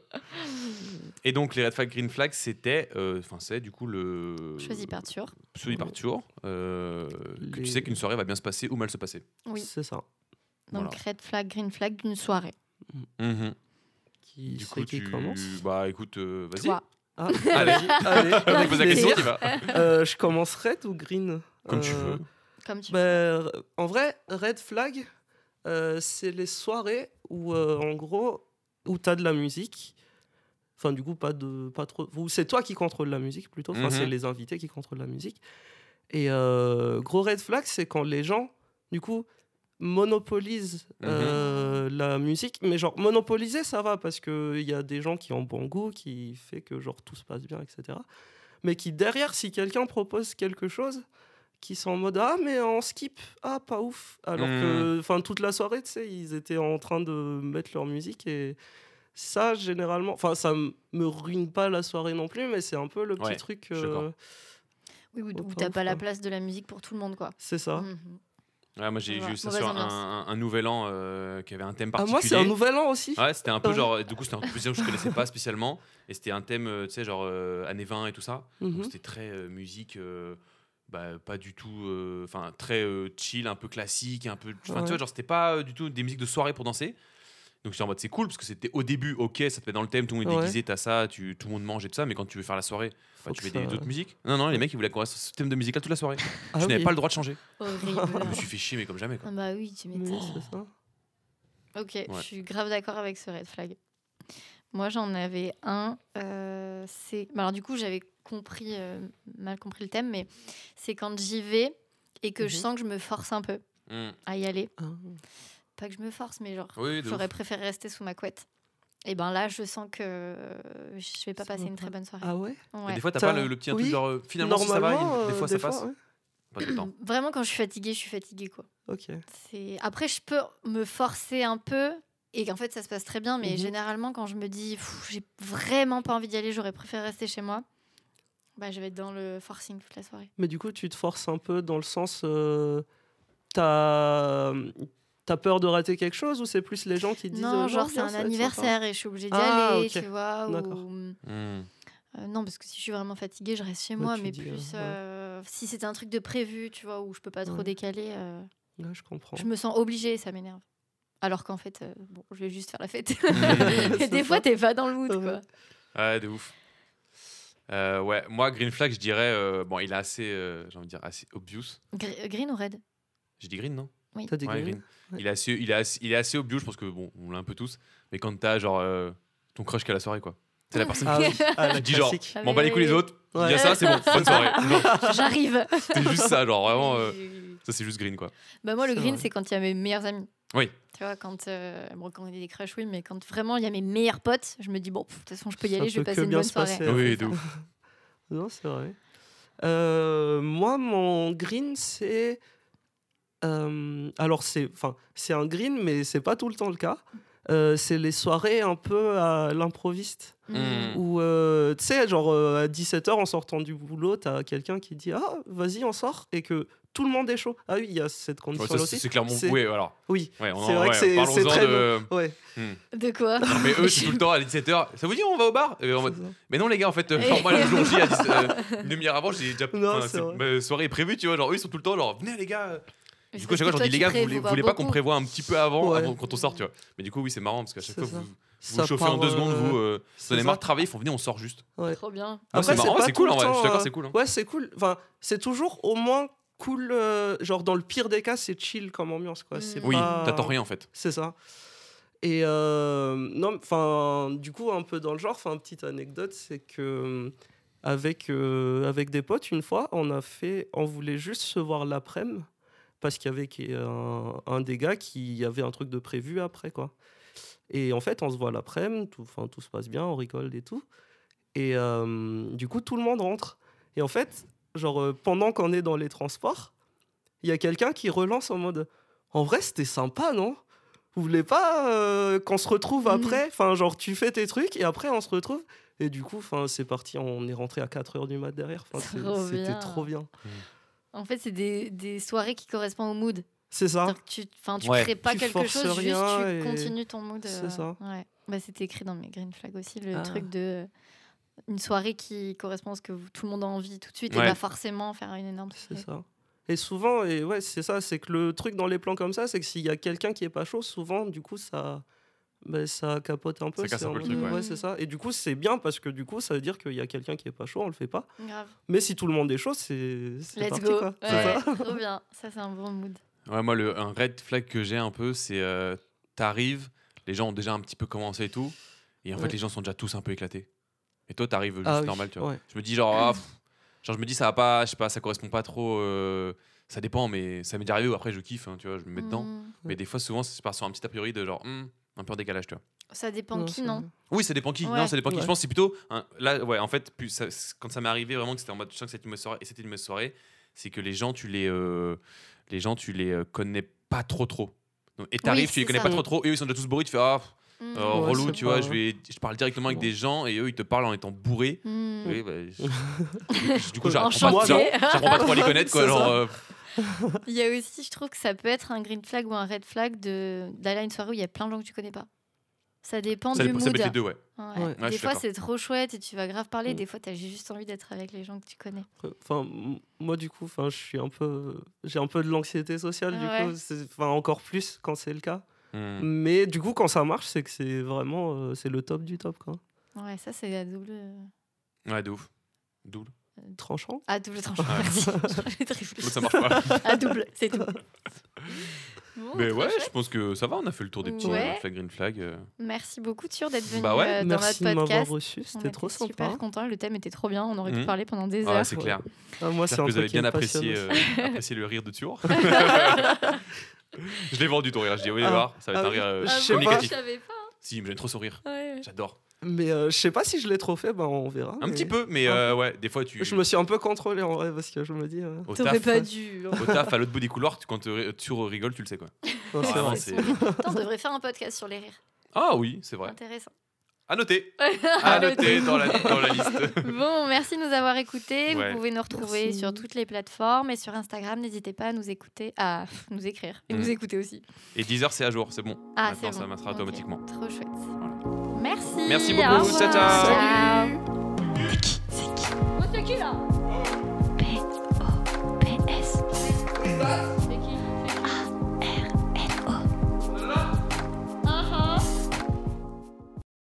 S4: Et donc les red flag, green flag, c'était, euh, enfin c'est du coup le.
S2: Choisi par Tur.
S4: Choisi par Tur, euh, que tu sais qu'une soirée va bien se passer ou mal se passer.
S2: Oui.
S3: C'est ça.
S2: Donc
S4: Voilà.
S2: red flag, green flag d'une soirée.
S4: Mhm.
S3: Qui
S4: Du
S3: c'est
S4: coup,
S3: qui
S4: tu...
S3: commence?
S4: bah écoute, euh, vas-y.
S2: Toi.
S3: Ah, [LAUGHS]
S4: Allez.
S3: allez.
S4: La question, tu vas.
S3: Euh, je commence red ou green
S4: Comme tu
S3: Euh,
S4: veux.
S2: Comme tu
S3: ben, en vrai, red flag, euh, c'est les soirées où, euh, en gros, où t'as de la musique. Enfin, du coup, pas de, pas trop. Ou c'est toi qui contrôles la musique plutôt. Enfin,
S4: Mhm.
S3: c'est les invités qui contrôlent la musique. Et euh, gros red flag, c'est quand les gens, du coup, monopolisent
S4: Mhm.
S3: euh, la musique. Mais genre, monopoliser, ça va parce qu'il y a des gens qui ont bon goût, qui fait que genre tout se passe bien, etc. Mais qui derrière, si quelqu'un propose quelque chose, qui sont en mode ah mais en skip ah pas ouf alors
S4: Mhm.
S3: que enfin toute la soirée tu sais ils étaient en train de mettre leur musique et ça généralement enfin ça me ruine pas la soirée non plus mais c'est un peu le petit
S4: Ouais,
S3: truc euh,
S2: Oui, où, t'as
S3: ouf,
S2: pas la place de la musique pour tout le monde, quoi.
S3: c'est ça
S2: Mhm.
S4: Ouais, moi j'ai eu ça sur un, un nouvel an euh, qui avait un thème
S3: ah
S4: particulier.
S3: moi c'est un nouvel an aussi
S4: Ouais, c'était un peu
S3: Ouais.
S4: genre. Du coup, c'était un truc que je connaissais pas spécialement. Et c'était un thème, euh, tu sais, genre euh, années 20 et tout ça.
S3: Mhm.
S4: c'était très euh, musique, bah, pas du tout. Enfin, très chill, un peu classique, un peu. Enfin,
S3: Ouais.
S4: tu vois, genre, c'était pas du tout des musiques de soirée pour danser. Donc j'étais en mode c'est cool parce que c'était au début, ok, ça te met dans le thème, tout le monde est
S3: Ouais.
S4: déguisé, t'as ça, tu, tout le monde mange et tout ça, mais quand tu veux faire la soirée, bah, tu fais des
S3: ça-
S4: d'autres musiques. Non, non, les mecs ils voulaient qu'on reste sur ce thème de musique là toute la soirée.
S3: Ah
S4: je n'avais
S3: oui.
S4: pas le droit de changer.
S2: Horrible.
S4: Je me suis fait chier, mais comme jamais quoi.
S2: Ah bah oui, tu m'étonnes.
S3: c'est ça
S2: Ok, je suis grave d'accord avec ce red flag. Moi, j'en avais un. euh, c'est. bah Alors, du coup, j'avais compris, euh, mal compris le thème, mais c'est quand j'y vais et que je
S3: Mhm.
S2: sens que je me force un peu
S4: Hmm.
S2: à y aller.
S3: Ah.
S2: Pas que je me force, mais genre,
S4: Oui,
S2: j'aurais préféré rester sous ma couette. Et ben là, je sens que euh, je vais pas
S3: Ça
S2: passer une très bonne soirée.
S3: ah ouais?
S4: Et. Des fois, t'as
S3: Ça-
S4: pas le, le petit truc
S3: oui,
S4: genre euh, finalement si ça va, des
S3: euh,
S4: fois ça passe.
S3: ouais.
S4: Pas tout le temps.
S2: Vraiment, quand je suis fatiguée, je suis fatiguée, quoi. [CLEARS THROAT]
S3: ok
S2: après je peux me forcer un peu et en fait ça se passe très bien mais
S3: Mhm.
S2: généralement quand je me dis j'ai vraiment pas envie d'y aller, j'aurais préféré rester chez moi. Bah je vais être dans le forcing toute la soirée.
S3: mais du coup tu te forces un peu dans le sens euh, t'as t'as peur de rater quelque chose ou c'est plus les gens qui disent
S2: non, genre c'est un anniversaire et je suis obligée d'y
S3: Ah,
S2: aller, tu vois ou
S4: Hmm.
S2: Euh, non parce que si je suis vraiment fatiguée, je reste chez moi mais
S3: dis, euh,
S2: plus
S3: ouais.
S2: euh, si c'était un truc de prévu, tu vois où je peux pas trop
S3: Ouais.
S2: décaler, euh,
S3: je comprends
S2: je me sens obligée et ça m'énerve. Alors qu'en fait euh, bon, je vais juste faire la fête. [LAUGHS] Et des
S3: C'est
S2: fois t'es pas dans le mood
S3: Ouais.
S2: quoi.
S4: Ouais, de ouf. Euh, ouais, moi, Green Flag, je dirais. euh, bon, il est assez, euh, j'ai envie de dire, assez obvious.
S2: Gr- green ou red?
S4: J'ai dit green, non?
S3: T'as des
S4: Ouais,
S3: green. Ouais.
S4: Il, est assez, il, est assez, il est assez obvious, je pense que, bon, on l'a un peu tous. Mais quand t'as, genre, euh, ton crush qui a la soirée, quoi. C'est la personne
S3: ah oui [LAUGHS] ah, la
S4: qui dit, genre.
S2: Ah
S4: m'en bats les couilles les
S2: oui.
S4: autres, il
S3: Ouais.
S4: y a ça, c'est bon, [LAUGHS] bonne soirée.
S2: J'arrive.
S4: c'est juste ça, genre, vraiment, euh, [LAUGHS]
S2: Oui, oui, oui.
S4: ça, c'est juste green, quoi.
S2: Bah moi le green c'est quand il y a mes meilleurs amis.
S4: Oui.
S2: Tu vois quand euh, bon quand il y a des crushs oui mais quand vraiment il y a mes meilleurs potes, je me dis bon de toute façon je peux y
S3: Ça
S2: aller, je vais passer une
S3: bien
S2: bonne
S3: se
S2: soirée.
S3: passer.
S4: Oui,
S2: C'est
S4: de ouf.
S3: Non, c'est vrai. Euh, moi, mon green, c'est. Euh, alors, c'est un green, mais c'est pas tout le temps le cas. euh, c'est les soirées un peu à l'improviste.
S2: Mm.
S4: Mm.
S3: Où, euh, tu sais, genre euh, à 17h en sortant du boulot, t'as quelqu'un qui dit Ah, vas-y, on sort, et que tout le monde est chaud. Ah oui, il y a cette
S4: Ouais,
S3: condition
S4: ça,
S3: aussi.
S4: c'est clairement.
S3: C'est-
S4: Oui, alors.
S3: Oui,
S4: Ouais, on en-
S3: C'est vrai que
S4: ouais,
S3: c'est- très
S4: de-
S3: ouais.
S2: De quoi?
S4: Non, mais eux, [LAUGHS] c'est tout le temps à 17h. Ça vous dit, on va au bar? Et. Mais non, les gars, en fait, euh, genre, moi, le [LAUGHS] jour J, à 10, une demi-heure avant, j'ai déjà.
S3: Non,
S4: enfin, soirée est prévue, tu vois. Genre, eux, ils sont tout le temps, genre, venez, les gars.
S2: Mais
S4: Du coup, à chaque fois,
S2: parce
S4: je
S2: que
S4: dis, les gars, vous voulez, voulez pas qu'on prévoit un petit peu avant,
S3: Ouais.
S4: avant quand on sort, tu vois. Mais du coup, oui, c'est marrant parce qu'à chaque fois,
S3: ça.
S4: vous, vous
S3: Ça
S4: chauffez en deux secondes,
S3: euh,
S4: vous, euh, vous
S3: c'est
S4: en avez
S3: ça.
S4: marre de travailler, il faut venir, on sort juste.
S2: Trop bien.
S4: Ouais,
S3: Après,
S4: c'est cool,
S3: le
S4: en vrai, je suis
S3: temps,
S4: d'accord, c'est cool. hein.
S3: Ouais, c'est cool. Enfin, c'est toujours au moins cool. euh, genre, dans le pire des cas, c'est chill comme ambiance, quoi. C'est
S4: Oui,
S3: pas-
S4: t'attends rien en fait.
S3: C'est ça. Et euh, non, enfin, du coup, un peu dans le genre, enfin, petite anecdote, c'est que avec euh, avec des potes, une fois, on a fait, on voulait juste se voir l'après-midi parce qu'il y avait qui- un, un des gars qui avait un truc de prévu après, quoi. Et en fait, on se voit l'après-midi, tout, enfin, tout se passe bien, on rigole et tout. Et euh, du coup, tout le monde rentre. Et en fait, genre, euh, pendant qu'on est dans les transports, il y a quelqu'un qui relance en mode En vrai, c'était sympa, non? Vous voulez pas euh, qu'on se retrouve
S2: Mhm.
S3: après? Enfin, genre, tu fais tes trucs et après, on se retrouve. Et du coup, enfin, c'est parti, on est rentré à 4h du mat derrière.
S2: Trop
S3: C'était
S2: bien.
S3: trop bien.
S2: En fait, c'est des, des soirées qui correspondent au mood.
S3: C'est ça.
S2: Que tu, enfin, tu
S4: Ouais.
S2: crées pas
S3: Tu
S2: quelque chose, juste
S3: et-
S2: tu continues ton mood.
S3: C'est
S2: euh,
S3: ça.
S2: Ouais. Bah, c'était écrit dans mes green flags aussi, le
S3: Ah.
S2: truc de une soirée qui correspond à ce que vous- tout le monde a envie tout de suite
S4: Ouais.
S2: et pas forcément faire une énorme
S3: C'est ça. Et souvent, et ouais, c'est ça, c'est que le truc dans les plans comme ça, c'est que s'il y a quelqu'un qui est pas chaud, souvent, du coup, ça, ben, ça capote un peu.
S4: Ça casse
S3: c'est
S4: un peu le
S2: truc, ouais.
S3: c'est ça. Et du coup, c'est bien parce que du coup, ça veut dire qu'il y a quelqu'un qui est pas chaud, on le fait pas.
S2: Grave.
S3: Mais si tout le monde est chaud, c'est c'est
S2: Let's
S3: parti,
S2: go.
S3: quoi. C'est
S2: Ouais, [LAUGHS] trop bien. Ça, c'est un bon mood.
S4: Ouais, moi, le, un red flag que j'ai un peu, c'est euh, t'arrives, les gens ont déjà un petit peu commencé et tout, et en fait, les gens sont déjà tous un peu éclatés. Et toi, t'arrives juste
S3: Ah oui,
S4: normal, tu vois.
S3: ouais.
S4: Je me dis, genre, ah, pff, genre, je me dis, ça va pas, je sais pas, ça correspond pas trop. euh, ça dépend, mais ça m'est déjà arrivé où après, je kiffe, hein, tu vois, je me mets dedans.
S2: Mm.
S4: Mais des fois, souvent, je pars sur un petit a priori de genre, hmm, un peu en décalage, tu vois.
S2: Ça dépend de qui, non.
S4: Oui, ça dépend qui.
S2: Ouais.
S4: Non, ça dépend qui.
S3: Ouais.
S4: Je pense que c'est plutôt. là, ouais, en fait, plus ça- c- quand ça m'est arrivé vraiment que c'était en mode, je sens que c'était une soirée, et c'était une soirée, c'est que les gens, tu les, euh, les gens, tu les euh, connais pas trop trop. Donc, et t'arrives, tu les connais
S2: ça.
S4: pas trop trop, et eux, ils sont déjà tous bourrés, tu fais, ah, pff,
S2: Mm.
S4: euh,
S3: Ouais,
S4: relou, tu vois,
S3: pas-
S4: je, vais, je parle directement avec
S3: Bon.
S4: des gens, et eux, ils te parlent en étant bourrés.
S2: Mm.
S4: Oui, bah, je- [LAUGHS] du coup, j'apprends pas, pas trop à les [LAUGHS] connaître, quoi. Genre, euh, [LAUGHS]
S2: Il y a aussi, je trouve que ça peut être un green flag ou un red flag de d'aller à une soirée où il y a plein de gens que tu connais pas. Ça dépend
S4: ça,
S2: du
S4: dépend- ça
S2: mood.
S4: les deux, ouais.
S2: Ouais.
S3: Ouais.
S2: Des fois, c'est trop chouette et tu vas grave parler. Des fois, tu as juste envie d'être avec les gens que tu connais.
S3: Enfin, moi, du coup, enfin, je suis un peu, j'ai un peu de l'anxiété sociale, du
S2: Ouais.
S3: coup, c'est- enfin, encore plus quand c'est le cas.
S4: Hmm.
S3: Mais du coup, quand ça marche, c'est que c'est vraiment, euh, c'est le top du top, quoi.
S2: Ouais, ça, c'est à double.
S4: Ouais, de ouf. Double.
S3: Tranchant.
S2: À double tranchant,
S4: Ouais.
S2: merci. [LAUGHS]
S4: L'autre, ça marche pas. [LAUGHS]
S2: À double, c'est tout. Bon,
S4: Mais ouais,
S2: chouette.
S4: je pense que ça va, on a fait le tour des petits
S2: Ouais.
S4: euh, flag, green flag. euh.
S2: Merci beaucoup, Tur, d'être venu
S4: Bah ouais.
S2: euh, dans
S3: Merci de
S2: notre
S3: m'avoir
S2: podcast.
S3: reçu,
S2: On
S3: c'était
S2: était
S3: trop sympa.
S2: super content. Le thème était trop bien. On aurait pu
S4: Mhm.
S2: parler pendant des
S4: Ah,
S2: heures.
S4: ouais, c'est clair.
S3: Ah, moi, c'est
S4: J'espère
S3: un
S4: que vous avez
S3: qui
S4: bien
S3: me
S4: apprécié, euh, apprécié le rire de Tour. [LAUGHS] je l'ai vendu ton rire. Je dis, oui,
S3: Ah.
S4: voir, ça va être
S3: Ah
S4: un
S3: oui.
S4: rire euh,
S3: Je
S2: Ah bon,
S4: communicatif.
S2: je savais pas.
S4: Si, mais j'aime trop son rire.
S2: Ouais.
S4: J'adore.
S3: Mais euh, je sais pas si je l'ai trop fait, ben on verra.
S4: Un
S3: mais
S4: petit peu, mais euh, ouais, des fois tu.
S3: Je me suis un peu contrôlé en vrai parce que je me dis. euh,
S4: Au
S2: T'aurais
S4: taf,
S2: pas dû.
S4: au taf, à l'autre bout des couloirs, tu- quand tu rigoles, tu le sais quoi.
S2: Putain, on devrait faire un podcast sur les rires.
S4: Ah oui, c'est vrai.
S2: Intéressant.
S4: À noter. [LAUGHS] À noter dans la, dans la liste. [LAUGHS]
S2: Bon, merci de nous avoir écoutés.
S4: Ouais.
S2: Vous pouvez nous retrouver
S3: Merci.
S2: sur toutes les plateformes et sur Instagram. N'hésitez pas à nous écouter, à [LAUGHS] nous écrire et
S4: Mm.
S2: nous écouter aussi.
S4: Et 10 heures, c'est à jour, c'est bon.
S2: Ah,
S4: Maintenant,
S2: c'est
S4: ça
S2: bon.
S4: marchera automatiquement.
S2: Trop chouette. Merci.
S4: Merci beaucoup,
S2: Tata.
S1: Salut. C'est. P-O-P-S.